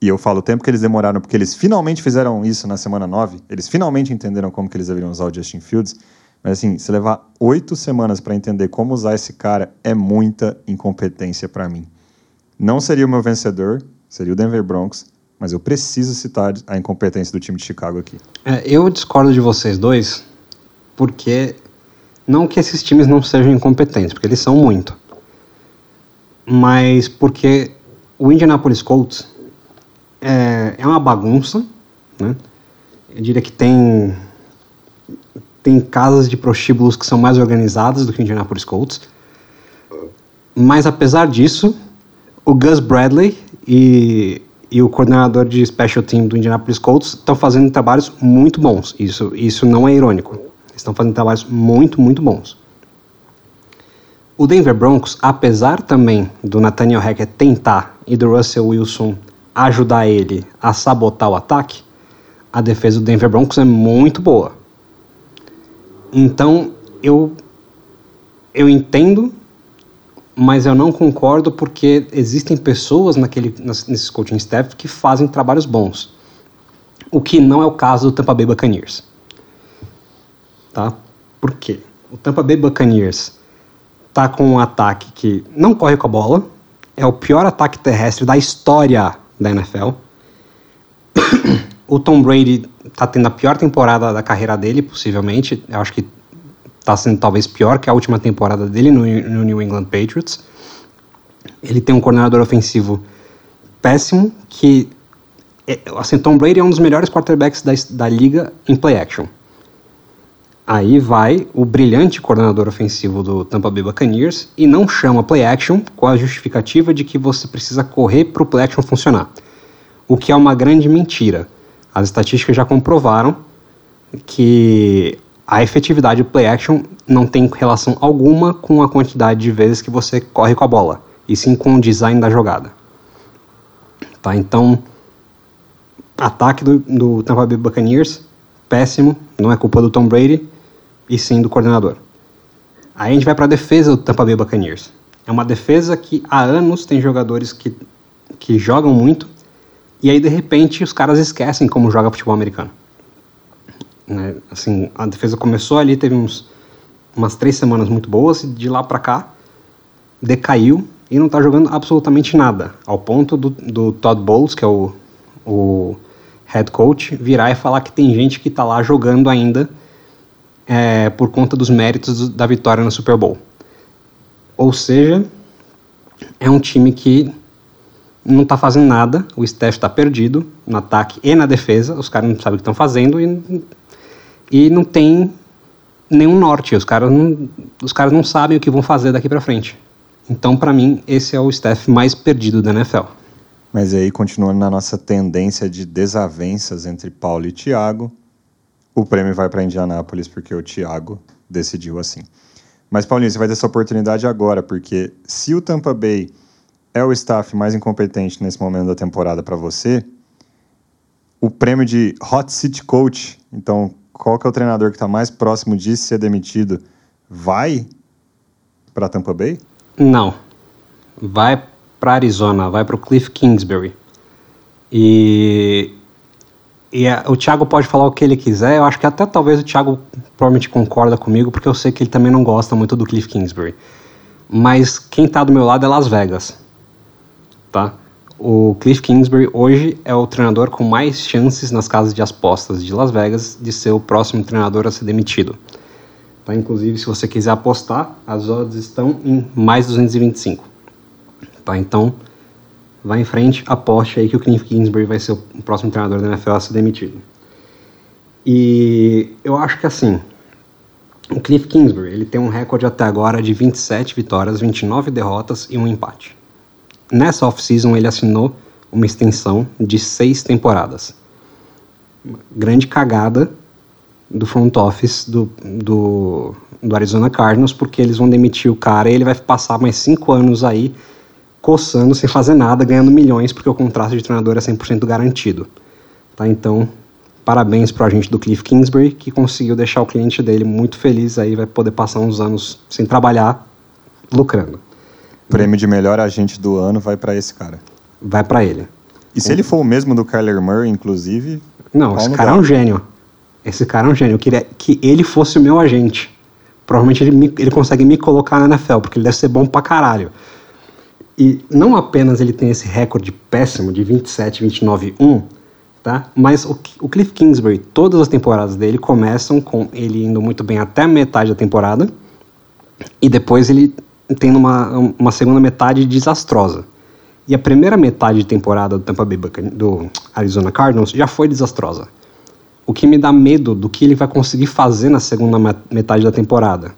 e eu falo o tempo que eles demoraram porque eles finalmente fizeram isso na semana 9, eles finalmente entenderam como que eles deveriam usar o Justin Fields, mas assim, se levar oito semanas para entender como usar esse cara é muita incompetência para mim. Não seria o meu vencedor, seria o Denver Broncos, mas eu preciso citar a incompetência do time de Chicago aqui. É, eu discordo de vocês dois, porque não que esses times não sejam incompetentes, porque eles são muito, mas porque o Indianapolis Colts é, é uma bagunça, né? Eu diria que tem tem casas de prostíbulos que são mais organizadas do que o Indianapolis Colts, mas apesar disso, o Gus Bradley e, e o coordenador de special team do Indianapolis Colts estão fazendo trabalhos muito bons. Isso, isso não é irônico. Estão fazendo trabalhos muito, muito bons. O Denver Broncos, apesar também do Nathaniel Hackett tentar e do Russell Wilson ajudar ele a sabotar o ataque, a defesa do Denver Broncos é muito boa. Então, eu eu entendo mas eu não concordo porque existem pessoas naquele, nesses coaching staff que fazem trabalhos bons. O que não é o caso do Tampa Bay Buccaneers. Tá? Por quê? O Tampa Bay Buccaneers tá com um ataque que não corre com a bola, é o pior ataque terrestre da história da NFL. o Tom Brady tá tendo a pior temporada da carreira dele, possivelmente. Eu acho que tá sendo talvez pior que a última temporada dele no, no New England Patriots. Ele tem um coordenador ofensivo péssimo, que é, assim, Tom Brady é um dos melhores quarterbacks da, da liga em play action. Aí vai o brilhante coordenador ofensivo do Tampa Bay Buccaneers e não chama play action com a justificativa de que você precisa correr para o play action funcionar. O que é uma grande mentira. As estatísticas já comprovaram que a efetividade do play action não tem relação alguma com a quantidade de vezes que você corre com a bola, e sim com o design da jogada. Tá, então, ataque do, do Tampa Bay Buccaneers, péssimo, não é culpa do Tom Brady, e sim do coordenador. Aí a gente vai para a defesa do Tampa Bay Buccaneers. É uma defesa que há anos tem jogadores que, que jogam muito, e aí de repente os caras esquecem como joga futebol americano. Né? Assim, a defesa começou ali, teve uns, umas três semanas muito boas, e de lá para cá decaiu e não está jogando absolutamente nada. Ao ponto do, do Todd Bowles, que é o, o head coach, virar e falar que tem gente que está lá jogando ainda é, por conta dos méritos da vitória no Super Bowl. Ou seja, é um time que não está fazendo nada, o Steph está perdido no ataque e na defesa, os caras não sabem o que estão fazendo e e não tem nenhum norte. Os caras não, os caras não sabem o que vão fazer daqui para frente. Então, para mim, esse é o staff mais perdido da NFL. Mas aí, continuando na nossa tendência de desavenças entre Paulo e Thiago, o prêmio vai para Indianápolis porque o Thiago decidiu assim. Mas, Paulinho, você vai ter essa oportunidade agora, porque se o Tampa Bay é o staff mais incompetente nesse momento da temporada para você, o prêmio de Hot Seat Coach, então qual que é o treinador que está mais próximo de ser demitido, vai para Tampa Bay? Não. Vai para Arizona, vai para o Cliff Kingsbury. E, e a, o Thiago pode falar o que ele quiser. Eu acho que até talvez o Thiago provavelmente concorda comigo, porque eu sei que ele também não gosta muito do Cliff Kingsbury. Mas quem está do meu lado é Las Vegas. Tá? O Cliff Kingsbury hoje é o treinador com mais chances nas casas de apostas de Las Vegas de ser o próximo treinador a ser demitido. Tá? Inclusive, se você quiser apostar, as odds estão em mais 225. Tá? Então, vá em frente, aposte aí que o Cliff Kingsbury vai ser o próximo treinador da NFL a ser demitido. E eu acho que assim, o Cliff Kingsbury ele tem um recorde até agora de 27 vitórias, 29 derrotas e um empate. Nessa off-season ele assinou uma extensão de seis temporadas. Grande cagada do front office do, do, do Arizona Cardinals, porque eles vão demitir o cara e ele vai passar mais cinco anos aí coçando sem fazer nada, ganhando milhões, porque o contrato de treinador é 100% garantido. Tá? Então, parabéns para o agente do Cliff Kingsbury, que conseguiu deixar o cliente dele muito feliz, aí vai poder passar uns anos sem trabalhar, lucrando prêmio de melhor agente do ano vai para esse cara. Vai para ele. E se ele for o mesmo do Kyler Murray, inclusive. Não, esse cara é um gênio. Esse cara é um gênio. Eu queria que ele fosse o meu agente. Provavelmente ele, me, ele consegue me colocar na NFL, porque ele deve ser bom pra caralho. E não apenas ele tem esse recorde péssimo de 27, 29, 1, tá? Mas o, o Cliff Kingsbury, todas as temporadas dele começam com ele indo muito bem até a metade da temporada. E depois ele tendo uma, uma segunda metade desastrosa. E a primeira metade de temporada do Tampa Bay do Arizona Cardinals já foi desastrosa. O que me dá medo do que ele vai conseguir fazer na segunda metade da temporada.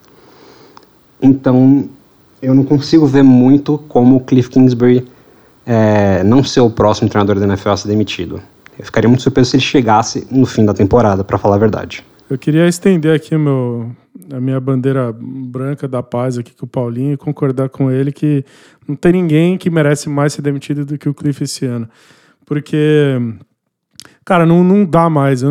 Então, eu não consigo ver muito como o Cliff Kingsbury é, não ser o próximo treinador da NFL a ser demitido. Eu ficaria muito surpreso se ele chegasse no fim da temporada, para falar a verdade. Eu queria estender aqui meu, a minha bandeira branca da paz aqui com o Paulinho e concordar com ele que não tem ninguém que merece mais ser demitido do que o Cliff esse ano. Porque, cara, não, não dá mais.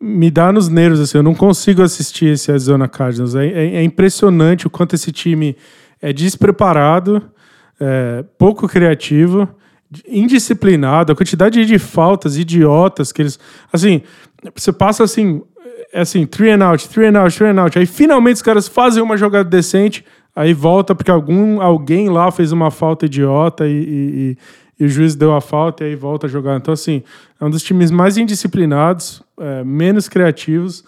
me dá nos nervos, assim, eu não consigo assistir esse Arizona Cardinals. É, é, é impressionante o quanto esse time é despreparado, é, pouco criativo, indisciplinado, a quantidade de faltas idiotas que eles. Assim, você passa assim, é assim, three and out, three and out, three and out. Aí finalmente os caras fazem uma jogada decente, aí volta porque algum, alguém lá fez uma falta idiota e, e, e o juiz deu a falta e aí volta a jogar. Então, assim, é um dos times mais indisciplinados, é, menos criativos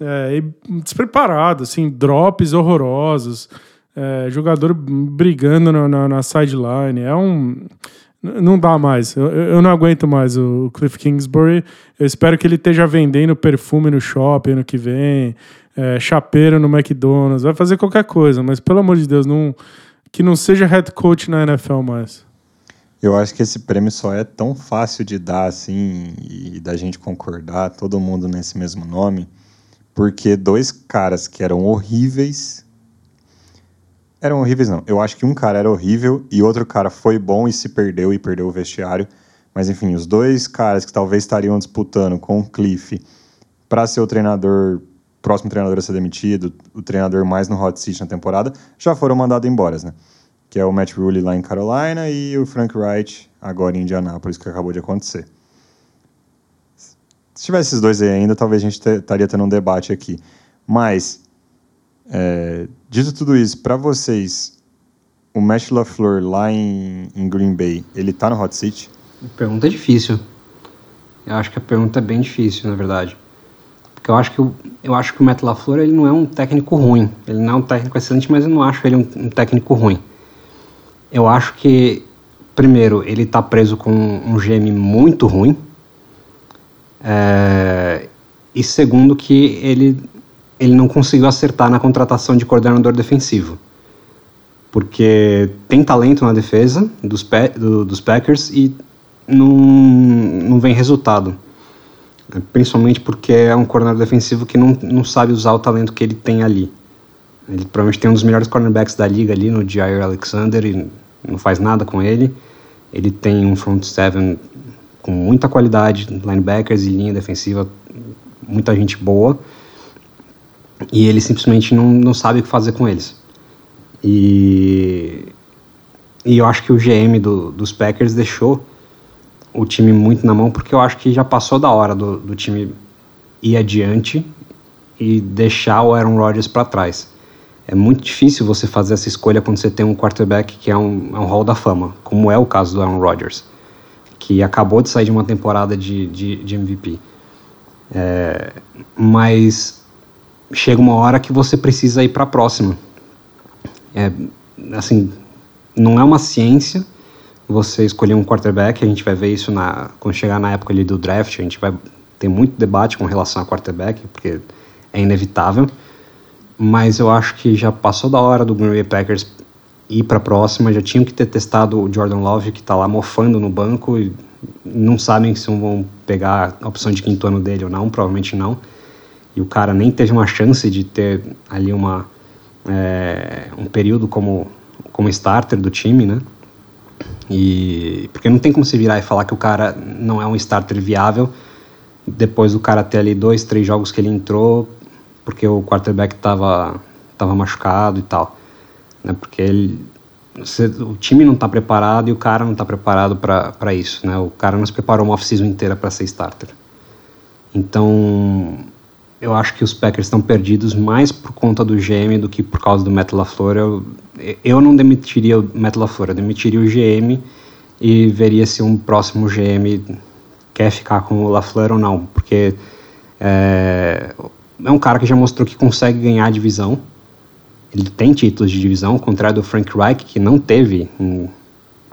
é, e despreparado, assim, drops horrorosos, é, jogador brigando na, na, na sideline. É um não dá mais. Eu, eu não aguento mais o Cliff Kingsbury. Eu espero que ele esteja vendendo perfume no shopping ano que vem, é, chapeiro no McDonald's, vai fazer qualquer coisa, mas pelo amor de Deus, não, que não seja head coach na NFL mais. Eu acho que esse prêmio só é tão fácil de dar assim e da gente concordar, todo mundo nesse mesmo nome, porque dois caras que eram horríveis eram horríveis, não. Eu acho que um cara era horrível e outro cara foi bom e se perdeu e perdeu o vestiário. Mas enfim, os dois caras que talvez estariam disputando com o Cliff para ser o treinador, próximo treinador a ser demitido, o treinador mais no hot seat na temporada, já foram mandados embora, né? Que é o Matt Rule lá em Carolina e o Frank Wright agora em Indianápolis, que acabou de acontecer. Se tivesse esses dois aí ainda, talvez a gente estaria tendo um debate aqui. Mas é, dito tudo isso, para vocês, o Matt LaFleur lá em, em, Green Bay, ele tá no hot seat? Pergunta difícil. Eu acho que a pergunta é bem difícil, na verdade. Porque eu acho que, eu, acho que o Matt LaFleur ele não é um técnico ruim. Ele não é um técnico excelente, mas eu não acho ele um, um técnico ruim. Eu acho que, primeiro, ele está preso com um GM muito ruim. É, e segundo, que ele ele não conseguiu acertar na contratação de coordenador defensivo. Porque tem talento na defesa dos, do, dos Packers e não, não vem resultado. Principalmente porque é um coordenador defensivo que não, não sabe usar o talento que ele tem ali. Ele provavelmente tem um dos melhores cornerbacks da liga ali no Jair Alexander e não faz nada com ele. Ele tem um front seven com muita qualidade, linebackers e linha defensiva, muita gente boa e ele simplesmente não, não sabe o que fazer com eles. E, e eu acho que o GM do, dos Packers deixou o time muito na mão, porque eu acho que já passou da hora do, do time ir adiante e deixar o Aaron Rodgers para trás. É muito difícil você fazer essa escolha quando você tem um quarterback que é um, é um hall da fama, como é o caso do Aaron Rodgers, que acabou de sair de uma temporada de, de, de MVP. É, mas chega uma hora que você precisa ir para a próxima. É, assim, não é uma ciência você escolher um quarterback, a gente vai ver isso na, quando chegar na época ali do draft, a gente vai ter muito debate com relação a quarterback, porque é inevitável, mas eu acho que já passou da hora do Green Bay Packers ir para a próxima, já tinham que ter testado o Jordan Love, que está lá mofando no banco e não sabem se vão pegar a opção de quinto ano dele ou não, provavelmente não e o cara nem teve uma chance de ter ali uma, é, um período como, como starter do time, né? E, porque não tem como se virar e falar que o cara não é um starter viável depois do cara ter ali dois, três jogos que ele entrou porque o quarterback estava tava machucado e tal. Né? Porque ele, você, o time não está preparado e o cara não está preparado para isso. Né? O cara não se preparou uma off-season inteira para ser starter. Então, eu acho que os Packers estão perdidos mais por conta do GM do que por causa do Matt LaFleur. Eu, eu não demitiria o Matt LaFleur, eu demitiria o GM e veria se um próximo GM quer ficar com o LaFleur ou não, porque é, é um cara que já mostrou que consegue ganhar a divisão. Ele tem títulos de divisão, ao contrário do Frank Reich, que não teve em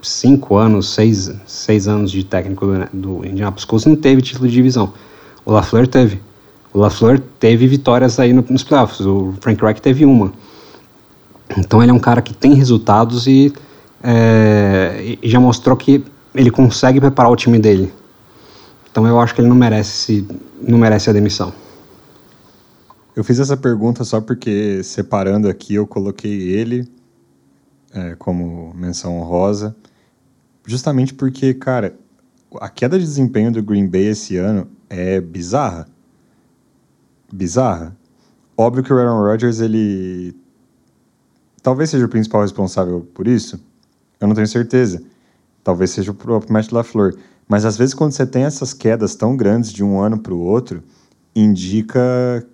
cinco anos, seis, seis anos de técnico do, do Indianapolis Colts, não teve título de divisão. O LaFleur teve. O LaFleur teve vitórias aí nos playoffs, o Frank Reich teve uma. Então ele é um cara que tem resultados e, é, e já mostrou que ele consegue preparar o time dele. Então eu acho que ele não merece, não merece a demissão. Eu fiz essa pergunta só porque, separando aqui, eu coloquei ele é, como menção honrosa, justamente porque, cara, a queda de desempenho do Green Bay esse ano é bizarra bizarra. Óbvio que o Aaron Rodgers ele talvez seja o principal responsável por isso. Eu não tenho certeza. Talvez seja o próprio Matt LaFleur. Mas às vezes quando você tem essas quedas tão grandes de um ano para o outro, indica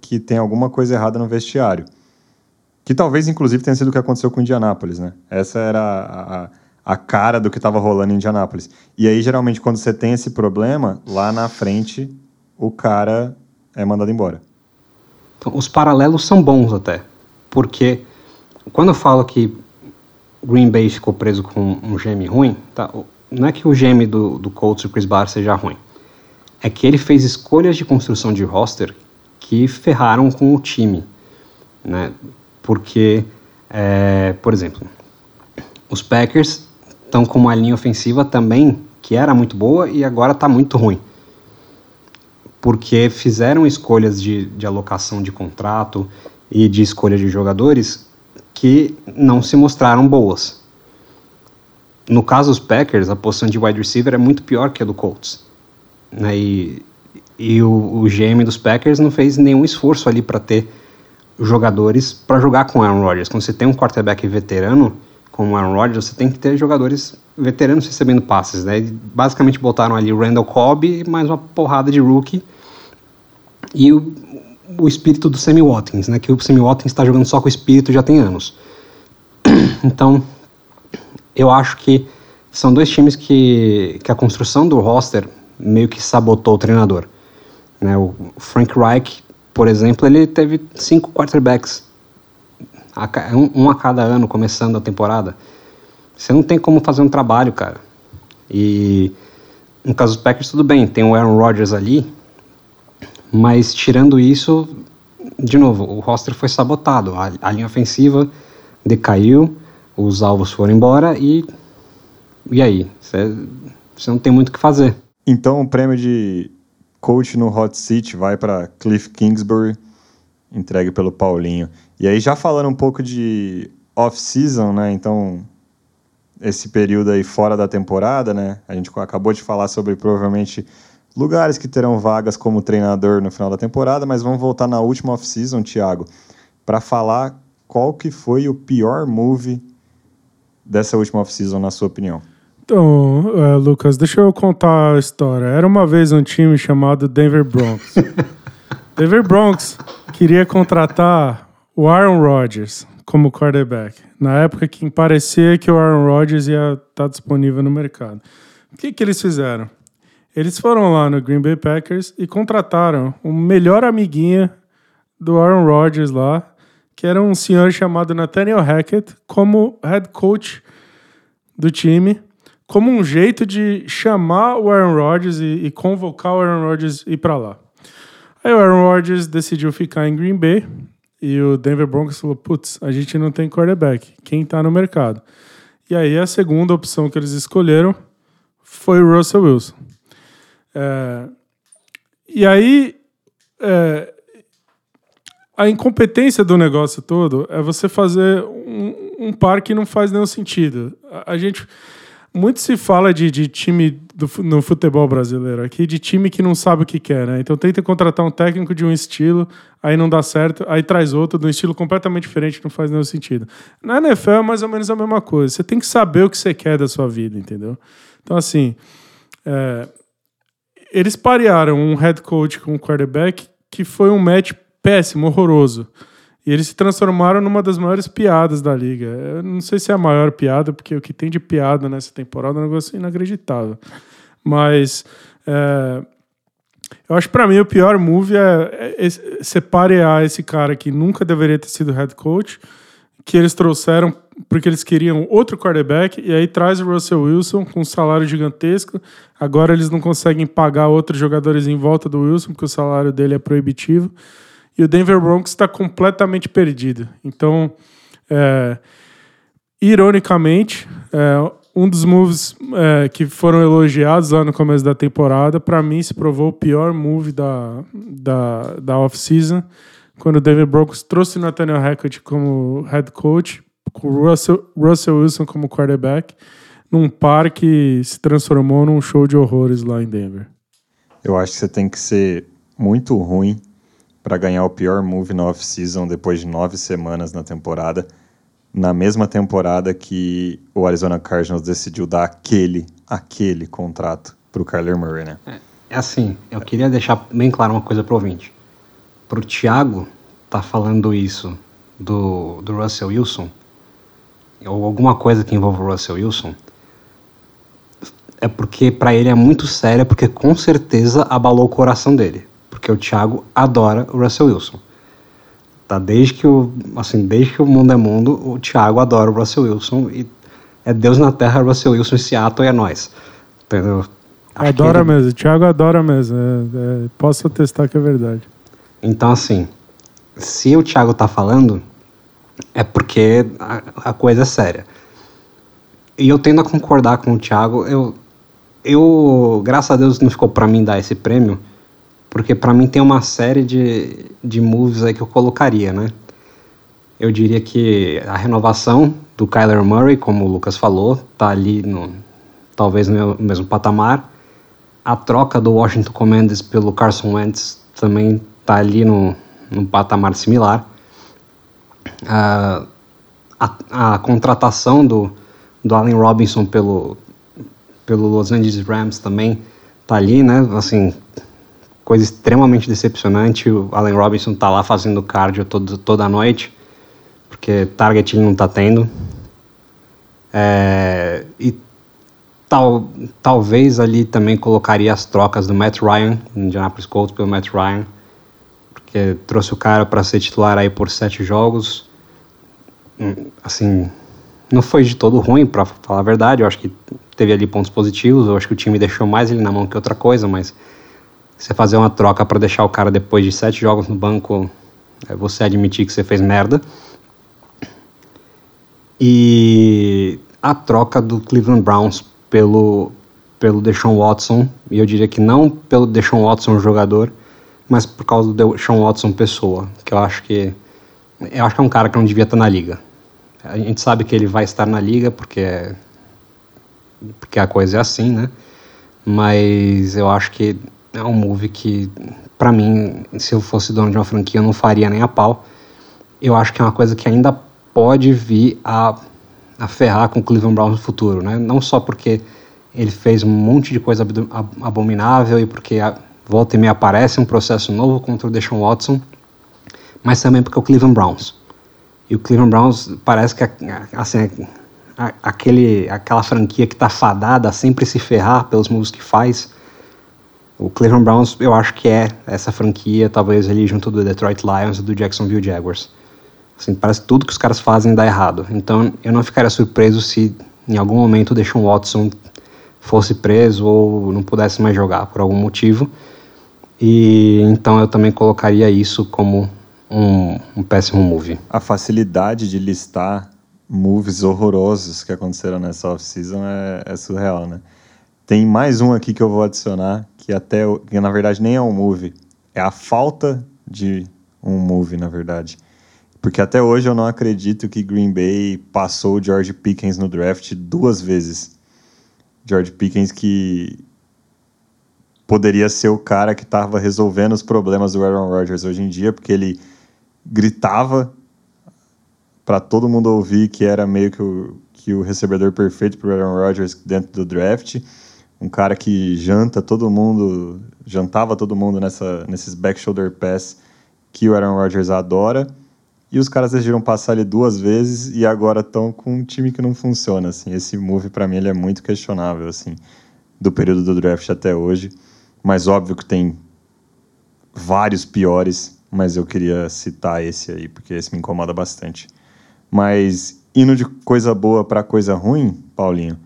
que tem alguma coisa errada no vestiário. Que talvez, inclusive, tenha sido o que aconteceu com Indianápolis, né? Essa era a, a, a cara do que estava rolando em Indianápolis. E aí, geralmente, quando você tem esse problema, lá na frente, o cara é mandado embora. Então, os paralelos são bons até, porque quando eu falo que Green Bay ficou preso com um GM ruim, tá? não é que o GM do, do Colts, o Chris Barr, seja ruim. É que ele fez escolhas de construção de roster que ferraram com o time. Né? Porque, é, por exemplo, os Packers estão com uma linha ofensiva também que era muito boa e agora está muito ruim. Porque fizeram escolhas de, de alocação de contrato e de escolha de jogadores que não se mostraram boas. No caso dos Packers, a posição de wide receiver é muito pior que a do Colts. Né? E, e o, o GM dos Packers não fez nenhum esforço ali para ter jogadores para jogar com Aaron Rodgers. Quando você tem um quarterback veterano como Aaron Rodgers, você tem que ter jogadores veteranos recebendo passes. Né? Basicamente botaram ali o Randall Cobb mais uma porrada de rookie. E o, o espírito do Sammy Watkins, né? que o Sammy Watkins está jogando só com o espírito já tem anos. Então, eu acho que são dois times que, que a construção do roster meio que sabotou o treinador. Né? O Frank Reich, por exemplo, ele teve cinco quarterbacks, um a cada ano começando a temporada. Você não tem como fazer um trabalho, cara. E no caso dos Packers, tudo bem, tem o Aaron Rodgers ali, mas tirando isso, de novo, o roster foi sabotado. A, a linha ofensiva decaiu, os alvos foram embora e. E aí? Você não tem muito o que fazer. Então o prêmio de coach no hot seat vai para Cliff Kingsbury, entregue pelo Paulinho. E aí, já falando um pouco de off-season, né? Então, esse período aí fora da temporada, né? A gente acabou de falar sobre provavelmente lugares que terão vagas como treinador no final da temporada, mas vamos voltar na última off-season, Thiago, para falar qual que foi o pior move dessa última off-season, na sua opinião? Então, uh, Lucas, deixa eu contar a história. Era uma vez um time chamado Denver Broncos. Denver Broncos queria contratar o Aaron Rodgers como quarterback. Na época que parecia que o Aaron Rodgers ia estar tá disponível no mercado. O que, que eles fizeram? Eles foram lá no Green Bay Packers e contrataram o melhor amiguinha do Aaron Rodgers lá, que era um senhor chamado Nathaniel Hackett, como head coach do time, como um jeito de chamar o Aaron Rodgers e, e convocar o Aaron Rodgers ir para lá. Aí o Aaron Rodgers decidiu ficar em Green Bay e o Denver Broncos falou: putz, a gente não tem quarterback, quem está no mercado? E aí a segunda opção que eles escolheram foi o Russell Wilson. É, e aí é, a incompetência do negócio todo é você fazer um, um par que não faz nenhum sentido. A, a gente. Muito se fala de, de time do, no futebol brasileiro aqui, de time que não sabe o que quer, né? Então tenta contratar um técnico de um estilo, aí não dá certo, aí traz outro de um estilo completamente diferente, não faz nenhum sentido. Na NFL é mais ou menos a mesma coisa. Você tem que saber o que você quer da sua vida, entendeu? Então, assim. É, eles parearam um head coach com um quarterback que foi um match péssimo, horroroso. E eles se transformaram numa das maiores piadas da liga. Eu não sei se é a maior piada, porque o que tem de piada nessa temporada é um negócio inacreditável. Mas é, eu acho para mim o pior move é, é, é separar esse cara que nunca deveria ter sido head coach, que eles trouxeram porque eles queriam outro quarterback, e aí traz o Russell Wilson com um salário gigantesco. Agora eles não conseguem pagar outros jogadores em volta do Wilson, porque o salário dele é proibitivo e o Denver Broncos está completamente perdido. Então, é, ironicamente, é, um dos moves é, que foram elogiados lá no começo da temporada, para mim se provou o pior move da, da, da off-season, quando o Denver Broncos trouxe o Nathaniel Hackett como head coach, com o Russell, Russell Wilson como quarterback, num par que se transformou num show de horrores lá em Denver. Eu acho que você tem que ser muito ruim para ganhar o pior move na off-season depois de nove semanas na temporada na mesma temporada que o Arizona Cardinals decidiu dar aquele, aquele contrato para o Kyler Murray, né? É, é, assim, eu queria deixar bem claro uma coisa para o ouvinte. Para o Thiago tá falando isso do, do Russell Wilson, ou alguma coisa que envolva o Russell Wilson, é porque para ele é muito séria, porque com certeza abalou o coração dele. Porque o Thiago adora o Russell Wilson. Tá? Desde que o, assim, desde que o mundo é mundo, o Thiago adora o Russell Wilson e é Deus na Terra, Russell Wilson em Seattle e é nós. Entendeu? Acho adora ele... mesmo, o Thiago adora mesmo. É, é, posso atestar que é verdade. Então, assim, se o Thiago tá falando, é porque a, a coisa é séria. E eu tendo a concordar com o Thiago, eu, eu graças a Deus não ficou para mim dar esse prêmio, porque para mim tem uma série de, de moves aí que eu colocaria, né? Eu diria que a renovação do Kyler Murray, como o Lucas falou, tá ali no talvez no mesmo patamar. A troca do Washington Commanders pelo Carson Wentz também tá ali no, no patamar similar. Uh, a, a contratação do, do Allen Robinson pelo, pelo Los Angeles Rams também tá ali, né? Assim, coisa extremamente decepcionante. O Allen Robinson tá lá fazendo cardio todo, toda noite, porque target ele não tá tendo. É, e tal, talvez ali também colocaria as trocas do Matt Ryan, Indianapolis Colts pelo Matt Ryan, porque trouxe o cara para ser titular aí por sete jogos. Hum, assim, não foi de todo ruim, para falar a verdade. Eu acho que teve ali pontos positivos. Eu acho que o time deixou mais ele na mão que outra coisa, mas você fazer uma troca para deixar o cara depois de sete jogos no banco, é você admitir que você fez merda. E a troca do Cleveland Browns pelo, pelo Deshaun Watson, e eu diria que não pelo Deshaun Watson jogador, mas por causa do Deshaun Watson pessoa, que eu acho que eu acho que é um cara que não devia estar na liga. A gente sabe que ele vai estar na liga porque porque a coisa é assim, né? Mas eu acho que é um move que, para mim, se eu fosse dono de uma franquia, eu não faria nem a pau. Eu acho que é uma coisa que ainda pode vir a, a ferrar com o Cleveland Browns no futuro, né? Não só porque ele fez um monte de coisa abominável e porque a, volta e meia aparece um processo novo contra o Deshaun Watson, mas também porque é o Cleveland Browns. E o Cleveland Browns parece que assim, aquele, aquela franquia que está fadada a sempre se ferrar pelos moves que faz o Cleveland Browns, eu acho que é essa franquia, talvez ali junto do Detroit Lions e do Jacksonville Jaguars. Assim, parece que tudo que os caras fazem dá errado. Então, eu não ficaria surpreso se em algum momento o Deshaun Watson fosse preso ou não pudesse mais jogar por algum motivo. E então eu também colocaria isso como um, um péssimo move. A facilidade de listar moves horrorosos que aconteceram nessa off-season é, é surreal, né? Tem mais um aqui que eu vou adicionar, que até que na verdade nem é um movie, é a falta de um movie, na verdade. Porque até hoje eu não acredito que Green Bay passou o George Pickens no draft duas vezes. George Pickens que poderia ser o cara que estava resolvendo os problemas do Aaron Rodgers hoje em dia, porque ele gritava para todo mundo ouvir que era meio que o, que o recebedor perfeito para Aaron Rodgers dentro do draft um cara que janta todo mundo, jantava todo mundo nessa, nesses back shoulder pass que o Aaron Rodgers adora. E os caras decidiram passar ele duas vezes e agora estão com um time que não funciona, assim. Esse move para mim ele é muito questionável, assim, do período do draft até hoje. Mas óbvio que tem vários piores, mas eu queria citar esse aí porque esse me incomoda bastante. Mas indo de coisa boa para coisa ruim, Paulinho,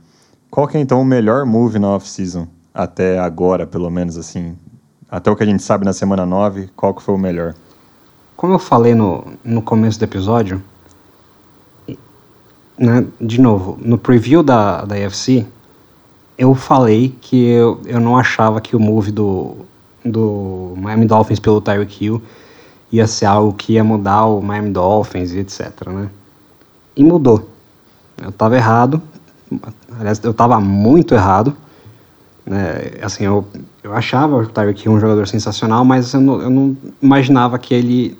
qual que é então o melhor move na off-season? Até agora, pelo menos assim. Até o que a gente sabe na semana 9, qual que foi o melhor? Como eu falei no, no começo do episódio, né, de novo, no preview da, da UFC, eu falei que eu, eu não achava que o move do, do Miami Dolphins pelo Tyreek Hill ia ser algo que ia mudar o Miami Dolphins e etc, né? E mudou. Eu estava errado, Aliás, eu estava muito errado. Né? Assim, eu, eu achava o Tyreek um jogador sensacional, mas eu não, eu não imaginava que ele,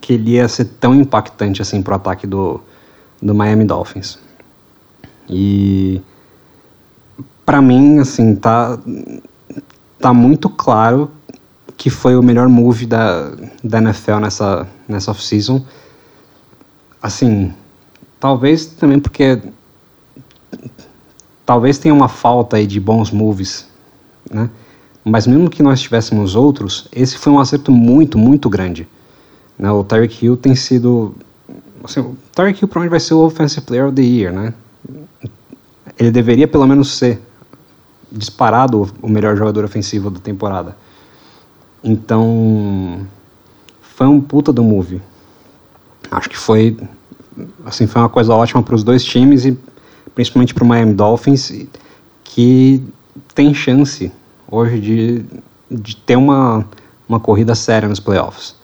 que ele ia ser tão impactante assim pro ataque do, do Miami Dolphins. E para mim, assim, tá tá muito claro que foi o melhor move da, da NFL nessa nessa off-season. Assim, talvez também porque talvez tenha uma falta aí de bons moves, né? Mas mesmo que nós tivéssemos outros, esse foi um acerto muito, muito grande. Né? O Tyreek Hill tem sido assim, o Tyreek Hill provavelmente vai ser o Offensive Player of the Year, né? Ele deveria pelo menos ser disparado o melhor jogador ofensivo da temporada. Então, foi um puta do move. Acho que foi assim, foi uma coisa ótima para os dois times e principalmente para o Miami Dolphins, que tem chance hoje de, de ter uma, uma corrida séria nos playoffs.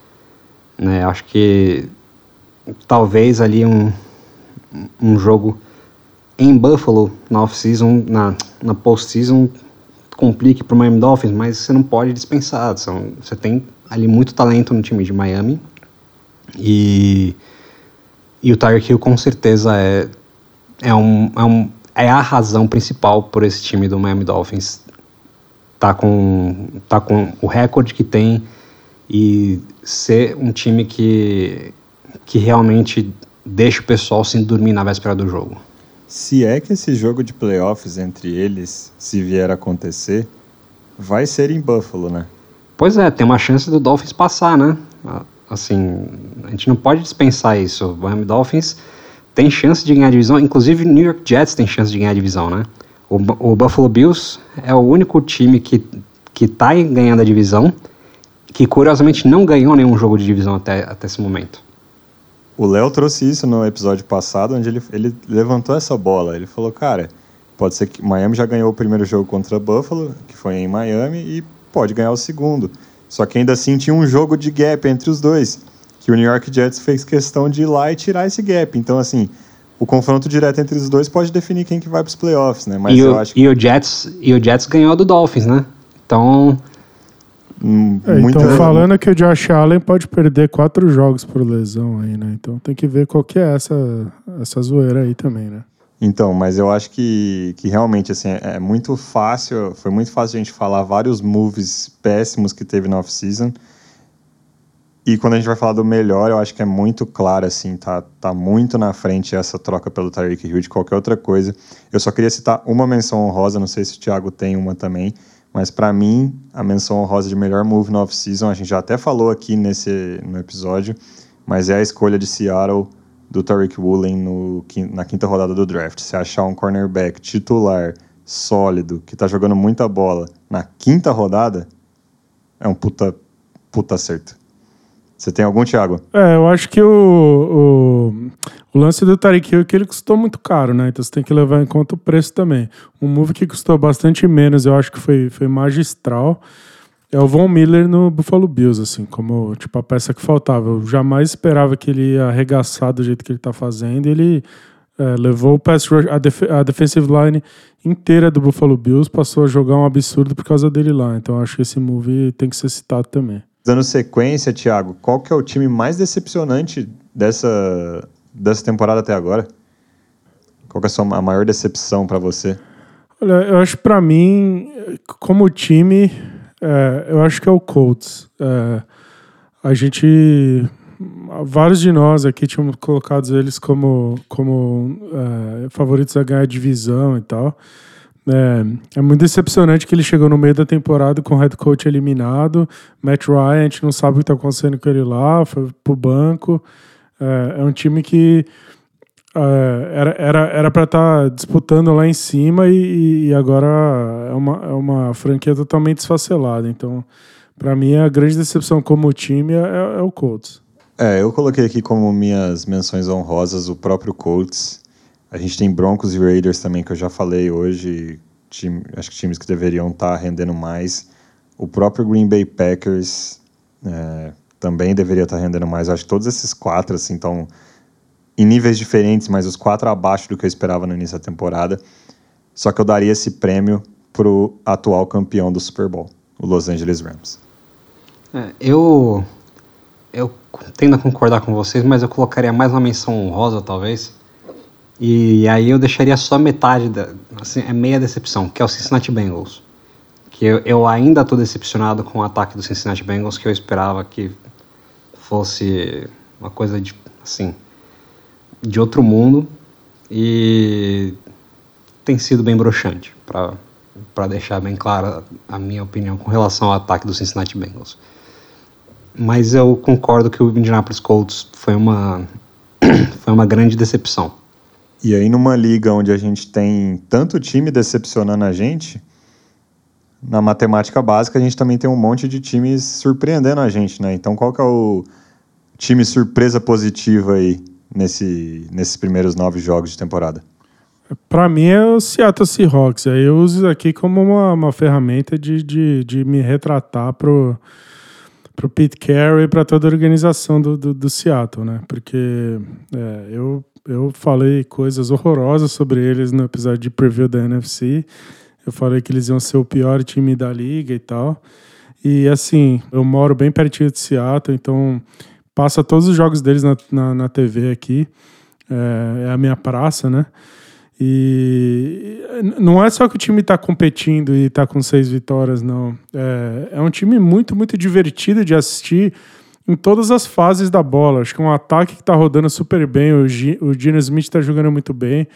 Né? Acho que talvez ali um, um jogo em Buffalo na off-season, na, na post-season, complique para o Miami Dolphins, mas você não pode dispensar. São, você tem ali muito talento no time de Miami e, e o Tyreek Hill com certeza é, é, um, é, um, é a razão principal por esse time do Miami Dolphins tá com, tá com o recorde que tem e ser um time que, que realmente deixa o pessoal sem dormir na véspera do jogo. Se é que esse jogo de playoffs entre eles, se vier a acontecer, vai ser em Buffalo, né? Pois é, tem uma chance do Dolphins passar, né? Assim, a gente não pode dispensar isso. O Miami Dolphins tem chance de ganhar a divisão, inclusive o New York Jets tem chance de ganhar a divisão, né? O, o Buffalo Bills é o único time que, que tá ganhando a divisão que curiosamente não ganhou nenhum jogo de divisão até, até esse momento. O Léo trouxe isso no episódio passado, onde ele, ele levantou essa bola. Ele falou, cara, pode ser que Miami já ganhou o primeiro jogo contra Buffalo, que foi em Miami, e pode ganhar o segundo. Só que ainda assim tinha um jogo de gap entre os dois, que o New York Jets fez questão de ir lá e tirar esse gap. Então, assim, o confronto direto entre os dois pode definir quem que vai para os playoffs, né? Mas e, o, que... e, o Jets, e o Jets ganhou do Dolphins, né? Então. Hum, é, então, falando que o Josh Allen pode perder quatro jogos por lesão aí, né? Então tem que ver qual que é essa, essa zoeira aí também, né? Então, mas eu acho que, que realmente assim, é, é muito fácil, foi muito fácil a gente falar vários moves péssimos que teve na off-season. E quando a gente vai falar do melhor, eu acho que é muito claro, assim, tá, tá muito na frente essa troca pelo Tyreek Hill de qualquer outra coisa. Eu só queria citar uma menção honrosa, não sei se o Thiago tem uma também, mas para mim, a menção honrosa de melhor move no off-season, a gente já até falou aqui nesse no episódio, mas é a escolha de Seattle do Tariq Woolen no, na quinta rodada do draft. Se achar um cornerback titular, sólido, que tá jogando muita bola na quinta rodada, é um puta, puta acerto. Você tem algum, Thiago? É, eu acho que o, o, o lance do Tariq Hill é que ele custou muito caro, né? Então você tem que levar em conta o preço também. Um move que custou bastante menos, eu acho que foi, foi magistral, é o Von Miller no Buffalo Bills, assim, como tipo a peça que faltava. Eu jamais esperava que ele ia arregaçar do jeito que ele tá fazendo. Ele é, levou o pass rush, a, def a defensive line inteira do Buffalo Bills, passou a jogar um absurdo por causa dele lá. Então acho que esse move tem que ser citado também. Dando sequência, Thiago, qual que é o time mais decepcionante dessa, dessa temporada até agora? Qual que é a, sua, a maior decepção para você? Olha, eu acho para mim, como time, é, eu acho que é o Colts. É, a gente, vários de nós aqui tínhamos colocado eles como, como é, favoritos a ganhar a divisão e tal. É, é muito decepcionante que ele chegou no meio da temporada com o head coach eliminado. Matt Ryan, a gente não sabe o que está acontecendo com ele lá, foi pro banco. É, é um time que é, era para era, era estar tá disputando lá em cima e, e, agora é uma, é uma franquia totalmente desfacelada. Então, para mim, a grande decepção como time é, é, é o Colts. É, eu coloquei aqui como minhas menções honrosas o próprio Colts. A gente tem Broncos e Raiders também, que eu já falei hoje. Time, acho que times que deveriam estar tá rendendo mais. O próprio Green Bay Packers é, também deveria estar tá rendendo mais. Acho que todos esses quatro assim estão em níveis diferentes, mas os quatro abaixo do que eu esperava no início da temporada. Só que eu daria esse prêmio pro atual campeão do Super Bowl, o Los Angeles Rams. É, eu eu tendo a concordar com vocês, mas eu colocaria mais uma menção honrosa, talvez, E aí eu deixaria só metade, da, assim, é meia decepção, que é o Cincinnati Bengals. Que eu, eu ainda estou decepcionado com o ataque do Cincinnati Bengals, que eu esperava que fosse uma coisa de, assim, de outro mundo. E tem sido bem broxante, para deixar bem clara a minha opinião com relação ao ataque do Cincinnati Bengals. Mas eu concordo que o Indianapolis Colts foi uma, foi uma grande decepção. E aí, numa liga onde a gente tem tanto time decepcionando a gente, na matemática básica a gente também tem um monte de times surpreendendo a gente, né? Então, qual que é o time surpresa positiva aí nesse, nesses primeiros nove jogos de temporada? Para mim é o Seattle Seahawks. Eu uso aqui como uma, uma ferramenta de, de, de me retratar pro, pro Pete Carroll e para toda a organização do, do, do Seattle, né? Porque é, eu eu falei coisas horrorosas sobre eles no episódio de preview da NFC. Eu falei que eles iam ser o pior time da liga e tal. E assim, eu moro bem pertinho de Seattle, então passa todos os jogos deles na, na, na TV aqui. É, é, a minha praça, né? E não é só que o time está competindo e está com seis vitórias, não. É, é um time muito, muito divertido de assistir em todas as fases da bola. Acho que é um ataque que está rodando super bem, o, G, o Gino Smith está jogando muito bem.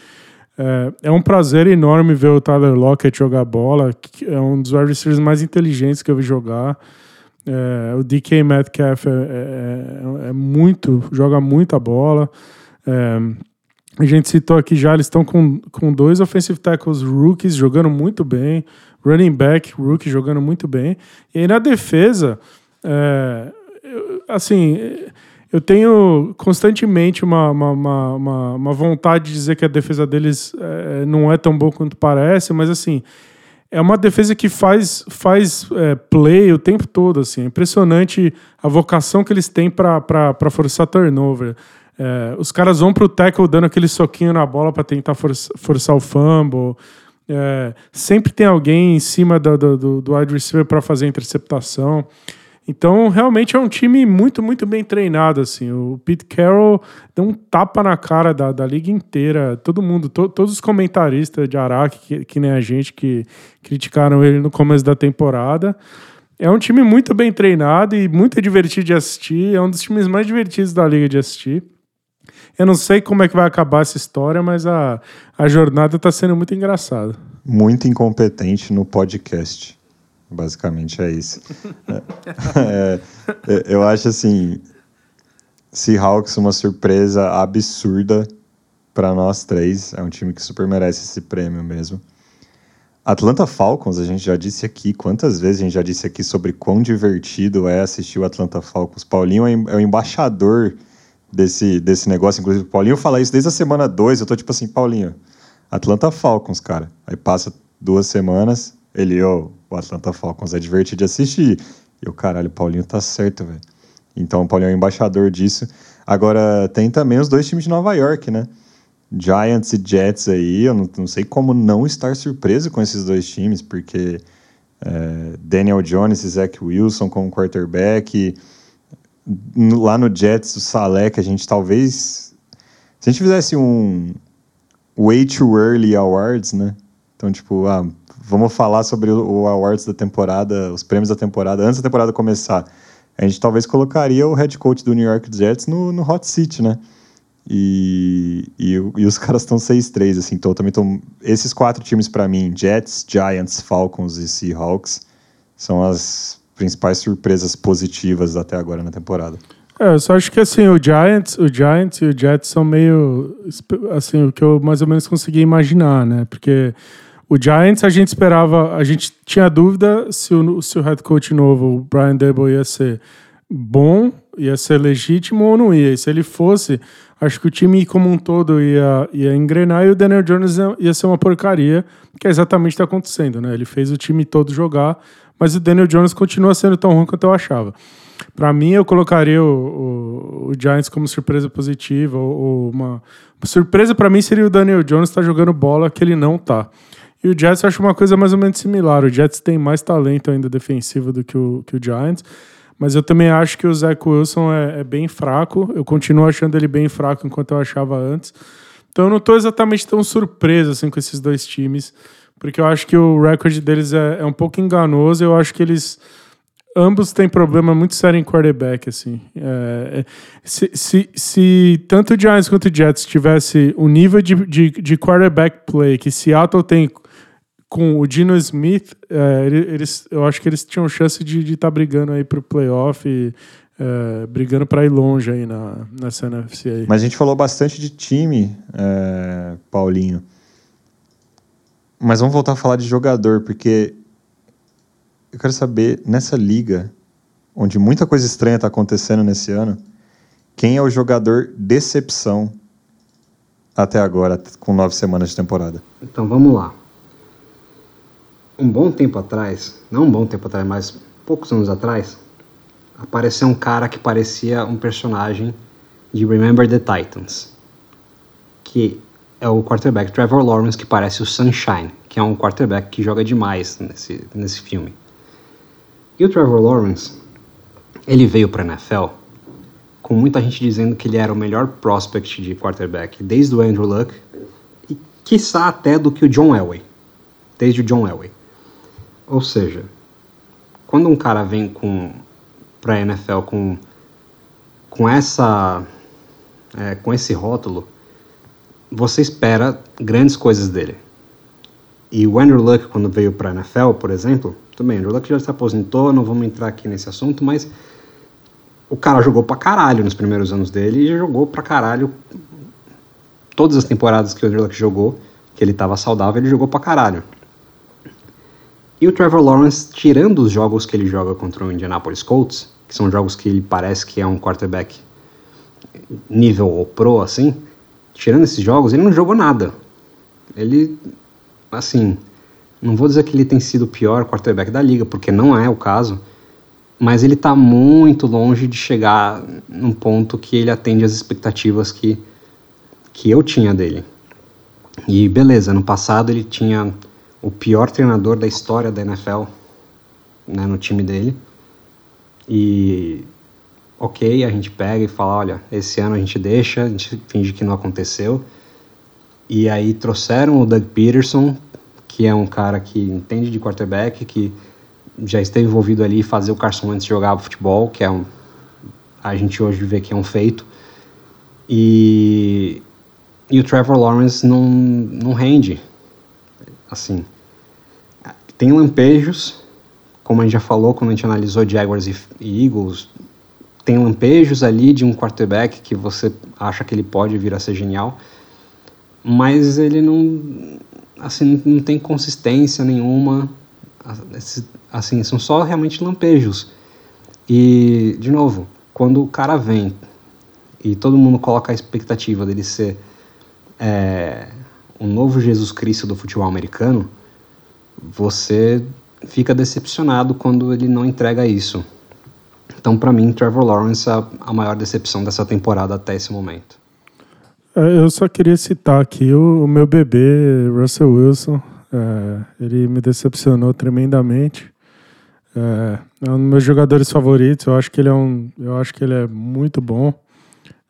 É, é, um prazer enorme ver o Tyler Lockett jogar bola, que é um dos wide receivers mais inteligentes que eu vi jogar. É, o DK Metcalf é, é, é, muito, joga muita bola. É, a gente citou aqui já, eles estão com, com dois offensive tackles rookies jogando muito bem, running back rookie jogando muito bem. E aí na defesa, é, assim, eu tenho constantemente uma, uma, uma, uma, vontade de dizer que a defesa deles é, não é tão boa quanto parece, mas assim, é uma defesa que faz, faz é, play o tempo todo, assim, é impressionante a vocação que eles têm para forçar turnover. É, os caras vão para o tackle dando aquele soquinho na bola para tentar forçar, forçar o fumble. Sempre tem alguém em cima do, do, do wide receiver para fazer a interceptação. Então, realmente é um time muito, muito bem treinado, assim. O Pete Carroll deu um tapa na cara da, da liga inteira. Todo mundo, to, todos os comentaristas de Araque, que, que nem a gente, que criticaram ele no começo da temporada. É um time muito bem treinado e muito divertido de assistir. É um dos times mais divertidos da liga de assistir. Eu não sei como é que vai acabar essa história, mas a, a jornada está sendo muito engraçada. Muito incompetente no podcast. Basicamente é isso. é, é, eu acho assim, Seahawks uma surpresa absurda para nós três. É um time que super merece esse prêmio mesmo. Atlanta Falcons, a gente já disse aqui, quantas vezes a gente já disse aqui sobre quão divertido é assistir o Atlanta Falcons. Paulinho é, é o embaixador desse, desse negócio, inclusive Paulinho fala isso desde a semana 2, eu tô tipo assim, Paulinho, Atlanta Falcons, cara. Aí passa duas semanas, ele, ô, oh, o Atlanta Falcons é divertido de assistir. E o caralho, o Paulinho tá certo, velho. Então o Paulinho é o embaixador disso. Agora, tem também os dois times de Nova York, né? Giants e Jets aí, eu não, não sei como não estar surpreso com esses dois times, porque é, Daniel Jones e Zach Wilson como quarterback. Lá no Jets, o Salé, que a gente talvez. Se a gente fizesse um Way Too Early Awards, né? Então, tipo, ah, vamos falar sobre o awards da temporada, os prêmios da temporada, antes da temporada começar. A gente talvez colocaria o head coach do New York Jets no, no hot seat, né? E, e, e os caras estão 6-3, assim, então também estão... Esses quatro times para mim, Jets, Giants, Falcons e Seahawks, são as principais surpresas positivas até agora na temporada. É, eu só acho que assim, o Giants, o Giants e o Jets são meio assim, o que eu mais ou menos consegui imaginar, né? Porque o Giants, a gente esperava, a gente tinha dúvida se o, se o head coach novo, o Brian Dable, ia ser bom, ia ser legítimo ou não ia. E se ele fosse, acho que o time como um todo ia, ia engrenar e o Daniel Jones ia, ia ser uma porcaria, que é exatamente o que está acontecendo, né? Ele fez o time todo jogar, mas o Daniel Jones continua sendo tão ruim quanto eu achava. Para mim, eu colocaria o, o, o, Giants como surpresa positiva, ou, ou uma, uma surpresa para mim seria o Daniel Jones estar tá jogando bola que ele não tá. E o Jets eu acho uma coisa mais ou menos similar. O Jets tem mais talento ainda defensivo do que o, que o Giants. Mas eu também acho que o Zach Wilson é, é bem fraco. Eu continuo achando ele bem fraco enquanto eu achava antes. Então eu não estou exatamente tão surpreso assim, com esses dois times, porque eu acho que o recorde deles é, é um pouco enganoso. Eu acho que eles ambos têm problema muito sério em quarterback, assim. É, é, se, se, se, tanto o Giants quanto o Jets tivesse o nível de, de, de quarterback play que Seattle tem com o Dino Smith, é, eles, eu acho que eles tinham chance de estar tá brigando aí pro playoff e, é, brigando para ir longe aí na, nessa NFC aí. Mas a gente falou bastante de time, é, Paulinho. Mas vamos voltar a falar de jogador, porque eu quero saber, nessa liga, onde muita coisa estranha está acontecendo nesse ano, quem é o jogador decepção até agora, com nove semanas de temporada? Então vamos lá. Um bom tempo atrás, não um bom tempo atrás, mas poucos anos atrás, apareceu um cara que parecia um personagem de Remember the Titans, que é o quarterback Trevor Lawrence, que parece o Sunshine, que é um quarterback que joga demais nesse, nesse filme. E o Trevor Lawrence, ele veio para a NFL com muita gente dizendo que ele era o melhor prospect de quarterback, desde o Andrew Luck e quiçá até do que o John Elway, desde o John Elway. Ou seja, quando um cara vem com para a NFL com com essa é, com esse rótulo, você espera grandes coisas dele. E o Andrew Luck, quando veio para a NFL, por exemplo, também, Andrew Luck já se aposentou, não vamos entrar aqui nesse assunto, mas o cara jogou pra caralho nos primeiros anos dele e jogou pra caralho todas as temporadas que o Andrew Luck jogou, que ele estava saudável, ele jogou pra caralho. E o Trevor Lawrence, tirando os jogos que ele joga contra o Indianapolis Colts, que são jogos que ele parece que é um quarterback nível pro, assim, tirando esses jogos, ele não jogou nada. Ele assim, não vou dizer que ele tem sido o pior quarterback da liga, porque não é o caso, mas ele está muito longe de chegar num ponto que ele atende às expectativas que, que eu tinha dele. E beleza, no passado ele tinha o pior treinador da história da NFL né, no time dele. E ok, a gente pega e fala, olha, esse ano a gente deixa, a gente finge que não aconteceu. E aí trouxeram o Doug Peterson, que é um cara que entende de quarterback, que já esteve envolvido ali fazer o Carson Wentz jogar futebol, que é um a gente hoje vê que é um feito. E e o Trevor Lawrence não não rende. Assim, tem lampejos, como a gente já falou quando a gente analisou Jaguars e, Eagles, tem lampejos ali de um quarterback que você acha que ele pode vir a ser genial mas ele não assim não tem consistência nenhuma assim são só realmente lampejos. E de novo quando o cara vem e todo mundo coloca a expectativa dele ser é, um novo Jesus Cristo do futebol americano você fica decepcionado quando ele não entrega isso então para mim Trevor Lawrence é a maior decepção dessa temporada até esse momento é, eu só queria citar aqui o, o meu bebê, Russell Wilson. É, ele me decepcionou tremendamente. É, é, um dos meus jogadores favoritos. Eu acho que ele é um, eu acho que ele é muito bom.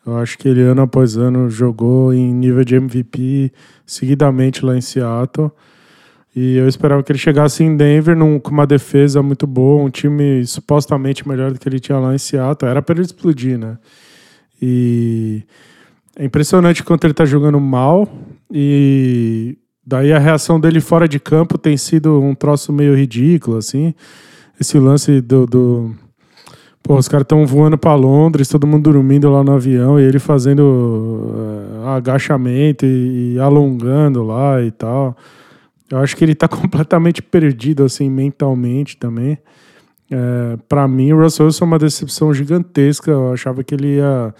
Eu acho que ele ano após ano jogou em nível de MVP seguidamente lá em Seattle. E eu esperava que ele chegasse em Denver num, com uma defesa muito boa, um time supostamente melhor do que ele tinha lá em Seattle. Era para ele explodir, né? E é impressionante quanto ele tá jogando mal e daí a reação dele fora de campo tem sido um troço meio ridículo, assim. Esse lance do. do... Pô, os caras estão voando para Londres, todo mundo dormindo lá no avião e ele fazendo uh, agachamento e, e, alongando lá e tal. Eu acho que ele tá completamente perdido, assim, mentalmente também. É, para mim, o Russell Wilson é uma decepção gigantesca. Eu achava que ele ia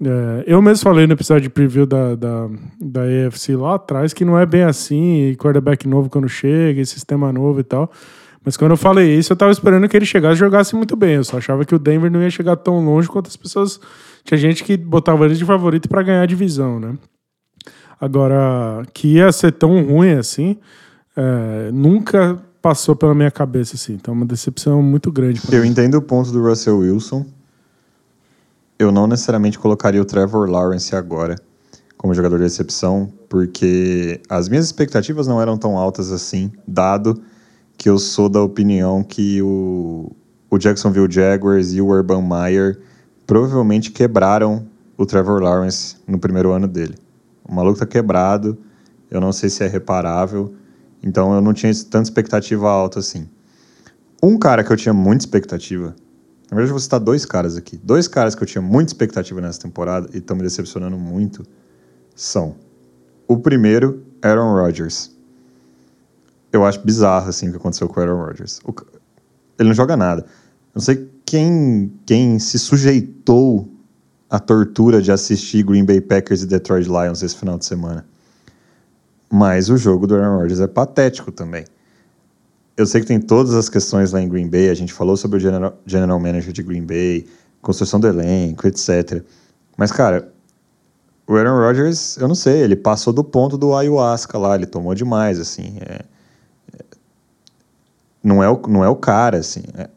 é, eu mesmo falei no episódio de preview da, da, da EFC lá atrás que não é bem assim, quarterback novo quando chega, sistema novo e tal. Mas quando eu falei isso, eu tava esperando que ele chegasse e jogasse muito bem. Eu só achava que o Denver não ia chegar tão longe quanto as pessoas. Tinha gente que botava ele de favorito para ganhar a divisão, né? Agora, que ia ser tão ruim assim, é, nunca passou pela minha cabeça assim. Então, é uma decepção muito grande. Eu mim. entendo o ponto do Russell Wilson eu não necessariamente colocaria o Trevor Lawrence agora como jogador de excepção, porque as minhas expectativas não eram tão altas assim, dado que eu sou da opinião que o, o Jacksonville Jaguars e o Urban Meyer provavelmente quebraram o Trevor Lawrence no primeiro ano dele. O maluco tá quebrado, eu não sei se é reparável, então eu não tinha tanta expectativa alta assim. Um cara que eu tinha muita expectativa, na verdade eu vou citar dois caras aqui, dois caras que eu tinha muita expectativa nessa temporada e estão me decepcionando muito, são o primeiro, Aaron Rodgers. Eu acho bizarro assim o que aconteceu com o Aaron Rodgers. O, ele não joga nada. Não sei quem, quem se sujeitou à tortura de assistir Green Bay Packers e Detroit Lions esse final de semana. Mas o jogo do Aaron Rodgers é patético também. Eu sei que tem todas as questões lá em Green Bay, a gente falou sobre o general, general manager de Green Bay, construção do elenco, etc. Mas, cara, o Aaron Rodgers, eu não sei, ele passou do ponto do ayahuasca lá, ele tomou demais, assim. É, não, é o, não é o cara, assim. É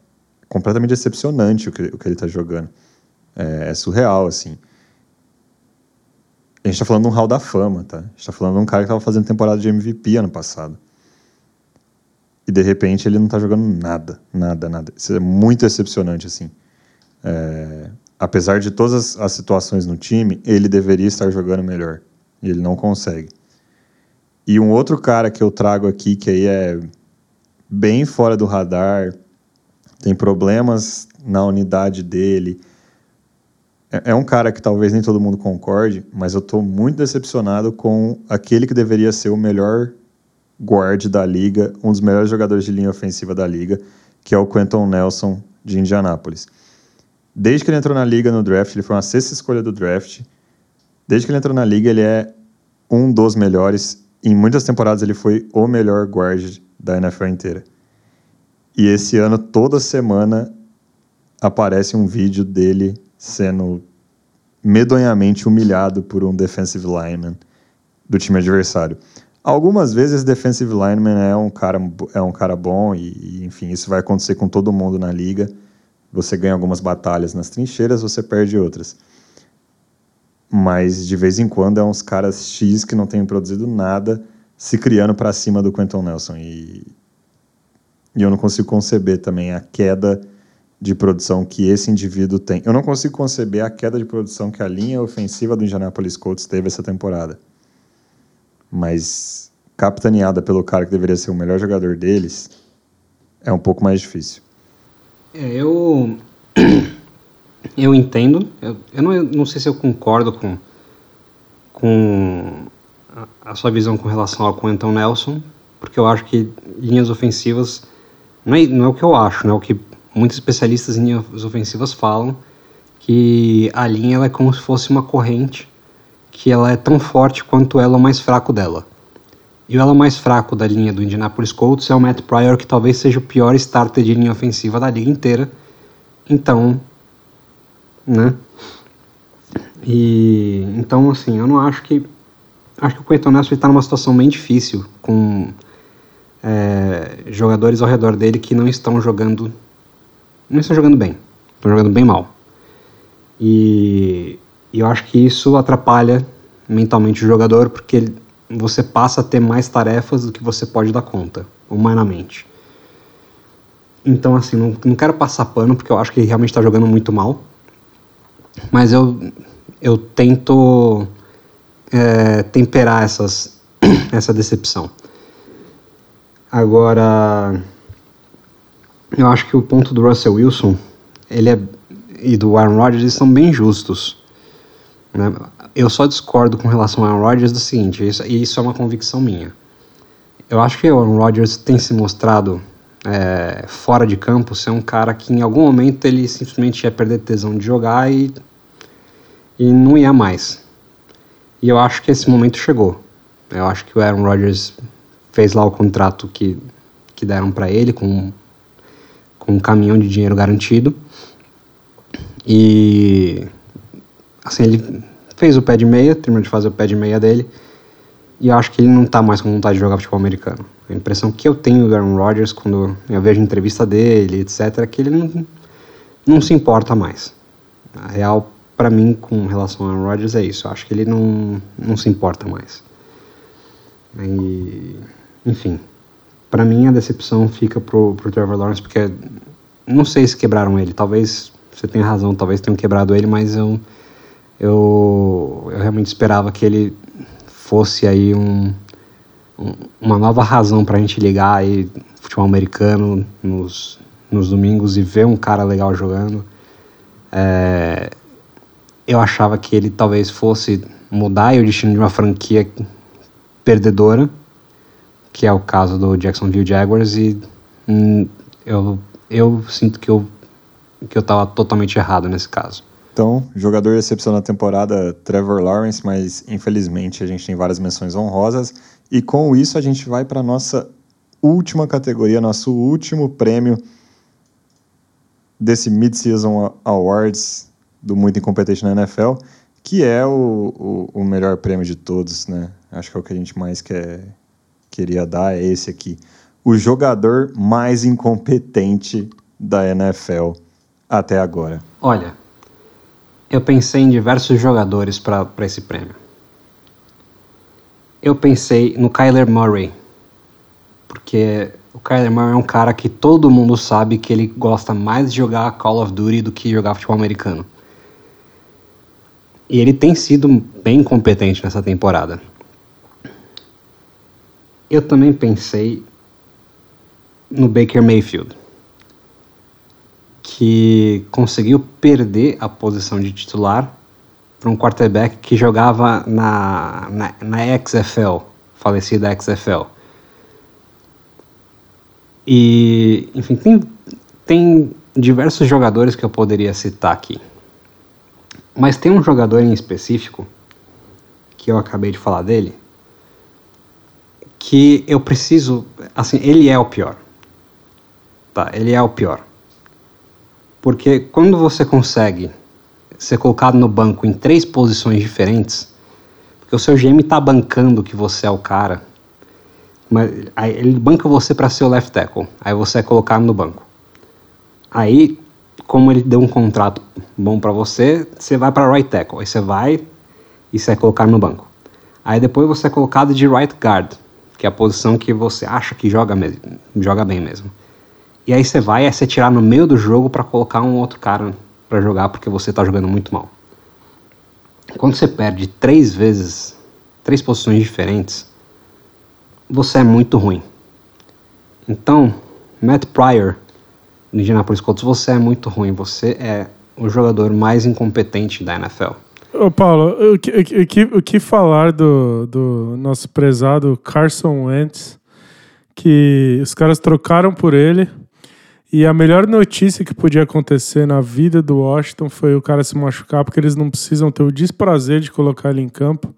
completamente decepcionante o que, o que ele está jogando. É, é, surreal, assim. A gente está falando de um Hall da Fama, tá? A gente está falando de um cara que estava fazendo temporada de MVP ano passado. E de repente ele não está jogando nada, nada, nada. Isso é muito decepcionante, assim. É, apesar de todas as, as situações no time, ele deveria estar jogando melhor. E ele não consegue. E um outro cara que eu trago aqui, que aí é bem fora do radar, tem problemas na unidade dele. É, é um cara que talvez nem todo mundo concorde, mas eu estou muito decepcionado com aquele que deveria ser o melhor guard da liga, um dos melhores jogadores de linha ofensiva da liga, que é o Quentin Nelson de Indianápolis. Desde que ele entrou na liga no draft, ele foi uma sexta escolha do draft. Desde que ele entrou na liga, ele é um dos melhores. Em muitas temporadas, ele foi o melhor guard da NFL inteira. E esse ano, toda semana, aparece um vídeo dele sendo medonhamente humilhado por um defensive lineman do time adversário. Algumas vezes defensive lineman é um cara, é um cara bom e, enfim, isso vai acontecer com todo mundo na liga. Você ganha algumas batalhas nas trincheiras, você perde outras. Mas de vez em quando é uns caras X que não têm produzido nada se criando para cima do Quentin Nelson. E, e eu não consigo conceber também a queda de produção que esse indivíduo tem. Eu não consigo conceber a queda de produção que a linha ofensiva do Indianapolis Colts teve essa temporada. Mas capitaneada pelo cara que deveria ser o melhor jogador deles, é um pouco mais difícil. É, eu. Eu entendo. Eu, eu não, não sei se eu concordo com, com a, sua visão com relação ao Quentin Nelson, porque eu acho que linhas ofensivas. Não é, não é o que eu acho, não é o que muitos especialistas em linhas ofensivas falam, que a linha ela é como se fosse uma corrente, que ela é tão forte quanto ela mais fraco dela. E o elo mais fraco da linha do Indianapolis Colts é o Matt Pryor, que talvez seja o pior starter de linha ofensiva da liga inteira. Então, né? E então assim, eu não acho que acho que o Nelson está numa situação bem difícil com é, jogadores ao redor dele que não estão jogando não estão jogando bem, estão jogando bem mal. E, e eu acho que isso atrapalha mentalmente o jogador porque ele, você passa a ter mais tarefas do que você pode dar conta, humanamente. Então, assim, não, não quero passar pano, porque eu acho que ele realmente está jogando muito mal. Mas eu, eu tento é, temperar essas, essa decepção. Agora, eu acho que o ponto do Russell Wilson ele é, e do Aaron Rodgers eles são bem justos. Né? eu só discordo com relação ao Aaron Rodgers do seguinte, isso, e isso é uma convicção minha. Eu acho que o Aaron Rodgers tem se mostrado é, fora de campo ser um cara que em algum momento ele simplesmente ia perder tesão de jogar e, e não ia mais. E eu acho que esse momento chegou. Eu acho que o Aaron Rodgers fez lá o contrato que, que deram para ele com, com um caminhão de dinheiro garantido. E assim, ele fez o pé de meia, terminou de fazer o pé de meia dele, e eu acho que ele não tá mais com vontade de jogar futebol americano. A impressão que eu tenho do Aaron Rodgers quando eu vejo entrevista dele, etc., é que ele não, não se importa mais. A real, para mim, com relação a Rodgers, é isso. Eu acho que ele não, não se importa mais. E, enfim, para mim a decepção fica pro, pro Trevor Lawrence, porque não sei se quebraram ele. Talvez você tenha razão, talvez tenham quebrado ele, mas eu, eu, eu realmente esperava que ele fosse aí um, um uma nova razão para a gente ligar aí futebol americano nos, nos domingos e ver um cara legal jogando. É, eu achava que ele talvez fosse mudar o destino de uma franquia perdedora, que é o caso do Jacksonville Jaguars, e hum, eu, eu sinto que eu que eu estava totalmente errado nesse caso. Então, jogador de excepção na temporada, Trevor Lawrence, mas infelizmente a gente tem várias menções honrosas. E com isso a gente vai para nossa última categoria, nosso último prêmio desse Mid-Season Awards do Muito Incompetente na NFL, que é o, o, o, melhor prêmio de todos, né? Acho que é o que a gente mais quer, queria dar, é esse aqui. O jogador mais incompetente da NFL até agora. Olha, eu pensei em diversos jogadores para esse prêmio. Eu pensei no Kyler Murray, porque o Kyler Murray é um cara que todo mundo sabe que ele gosta mais de jogar Call of Duty do que jogar futebol americano. E ele tem sido bem competente nessa temporada. Eu também pensei no Baker Mayfield, que conseguiu perder a posição de titular para um quarterback que jogava na, na, na XFL, falecida XFL. E, enfim, tem, tem diversos jogadores que eu poderia citar aqui. Mas tem um jogador em específico, que eu acabei de falar dele, que eu preciso. Assim, ele é o pior. Tá, ele é o pior. Porque quando você consegue ser colocado no banco em três posições diferentes, porque o seu GM está bancando que você é o cara mas ele banca você para ser o left tackle, aí você é colocado no banco. Aí, como ele deu um contrato bom para você, você vai para right tackle, aí você vai e você é colocado no banco. Aí depois você é colocado de right guard, que é a posição que você acha que joga, mesmo, joga bem mesmo. E aí você vai e você tirar no meio do jogo para colocar um outro cara para jogar porque você está jogando muito mal. Quando você perde três vezes, três posições diferentes, você é muito ruim. Então, Matt Pryor, Indianapolis Colts, você é muito ruim. Você é o jogador mais incompetente da NFL. Ô Paulo, o que, o que, o que falar do, do nosso prezado Carson Wentz, que os caras trocaram por ele, e a melhor notícia que podia acontecer na vida do Washington foi o cara se machucar, porque eles não precisam ter o desprazer de colocar ele em campo.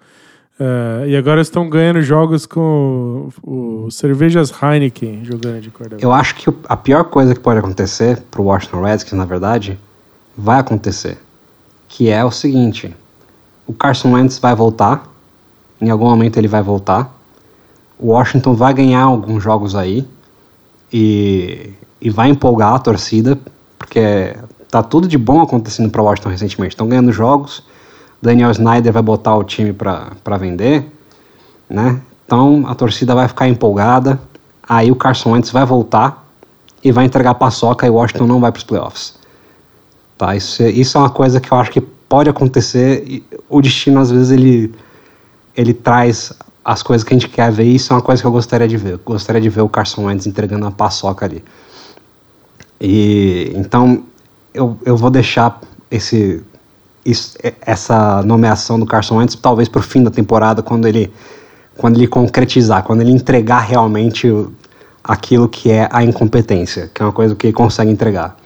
Uh, e agora estão ganhando jogos com o, o Cervejas Heineken jogando de quarterback. Eu acho que a pior coisa que pode acontecer para o Washington Redskins, na verdade, vai acontecer. Que é o seguinte: o Carson Wentz vai voltar, em algum momento ele vai voltar. O Washington vai ganhar alguns jogos aí e, e vai empolgar a torcida, porque tá tudo de bom acontecendo para o Washington recentemente. Estão ganhando jogos Daniel Snyder vai botar o time para vender, né? Então a torcida vai ficar empolgada, aí o Carson Wentz vai voltar e vai entregar a paçoca e o Washington não vai para os playoffs. Tá? Isso, é, isso é uma coisa que eu acho que pode acontecer. O destino às vezes ele ele traz as coisas que a gente quer ver. E isso é uma coisa que eu gostaria de ver. Eu gostaria de ver o Carson Wentz entregando a paçoca ali. E então eu, eu vou deixar esse isso, é, essa nomeação do Carson Wentz talvez para o fim da temporada, quando ele, quando ele concretizar, quando ele entregar realmente aquilo que é a incompetência, que é uma coisa que ele consegue entregar.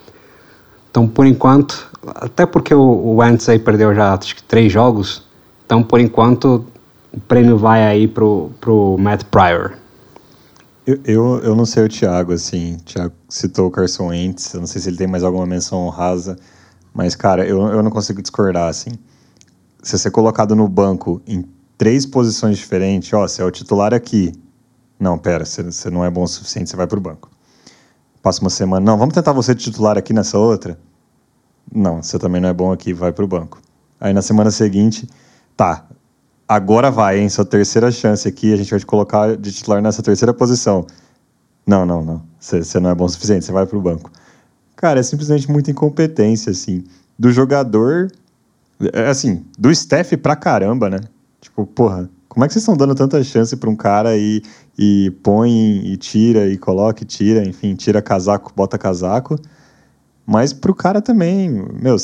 Então, por enquanto, até porque o, o Wentz aí perdeu já acho que três jogos, então por enquanto o prêmio vai aí pro, pro Matt Pryor. Eu, eu, eu não sei o Thiago, assim, o Thiago citou o Carson Wentz, eu não sei se ele tem mais alguma menção honrosa, mas, cara, eu, eu não consigo discordar, assim. Se você ser colocado no banco em três posições diferentes, ó, você é o titular aqui. Não, pera, você, você não é bom o suficiente, você vai pro banco. Passa uma semana, não, vamos tentar você titular aqui nessa outra. Não, você também não é bom aqui, vai pro banco. Aí na semana seguinte, tá, agora vai, hein? Sua terceira chance aqui, a gente vai te colocar de titular nessa terceira posição. Não, não, não. Você não é bom o suficiente, você vai pro banco. Cara, é simplesmente muita incompetência, assim. Do jogador. É, assim, do staff pra caramba, né? Tipo, porra, como é que vocês estão dando tanta chance pra um cara e, e põe e tira e coloca e tira, enfim, tira casaco, bota casaco. Mas pro cara também, meu,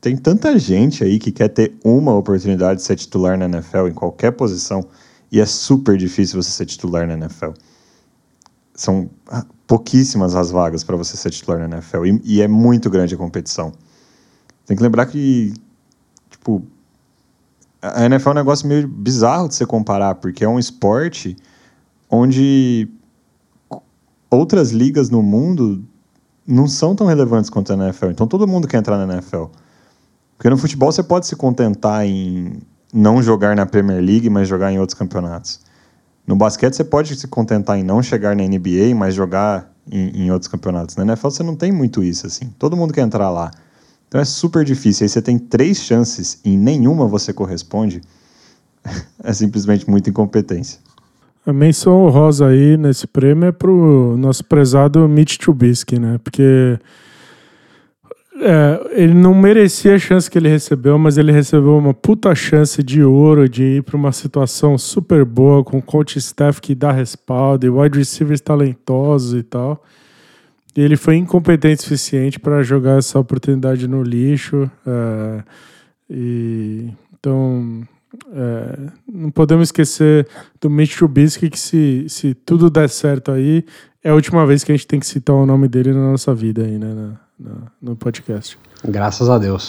tem tanta gente aí que quer ter uma oportunidade de ser titular na NFL em qualquer posição e é super difícil você ser titular na NFL. São pouquíssimas as vagas para você ser titular na NFL e, e, é muito grande a competição. Tem que lembrar que, tipo, a NFL é um negócio meio bizarro de se comparar, porque é um esporte onde outras ligas no mundo não são tão relevantes quanto a NFL. Então todo mundo quer entrar na NFL. Porque no futebol você pode se contentar em não jogar na Premier League, mas jogar em outros campeonatos. No basquete você pode se contentar em não chegar na NBA, mas jogar em, em outros campeonatos. Na NFL você não tem muito isso, assim. Todo mundo quer entrar lá. Então é super difícil. Aí você tem três chances e nenhuma você corresponde. é simplesmente muita incompetência. A menção rosa aí nesse prêmio é pro nosso prezado Mitch Trubisky, né? Porque é, ele não merecia a chance que ele recebeu, mas ele recebeu uma puta chance de ouro de ir para uma situação super boa, com coach staff que dá respaldo e wide receivers talentosos e tal. E ele foi incompetente o suficiente para jogar essa oportunidade no lixo. É, e, então, é, não podemos esquecer do Mitch Trubisky, que se, se tudo der certo aí, é a última vez que a gente tem que citar o nome dele na nossa vida aí, né? Na, no, no podcast. Graças a Deus.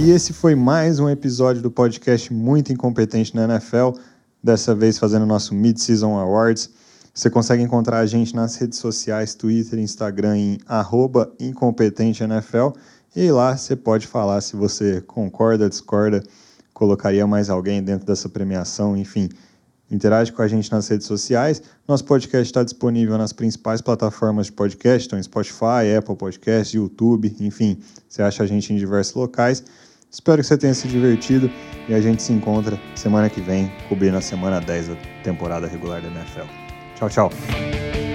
E esse foi mais um episódio do podcast Muito Incompetente na NFL, dessa vez fazendo nosso Mid-Season Awards. Você consegue encontrar a gente nas redes sociais, Twitter, Instagram, em @incompetenteNFL. E lá você pode falar se você concorda, discorda, colocaria mais alguém dentro dessa premiação, enfim. Interage com a gente nas redes sociais. Nosso podcast está disponível nas principais plataformas de podcast, então Spotify, Apple Podcast, YouTube, enfim, você acha a gente em diversos locais. Espero que você tenha se divertido e a gente se encontra semana que vem, cobrindo a semana 10 da temporada regular da NFL. Tchau, tchau.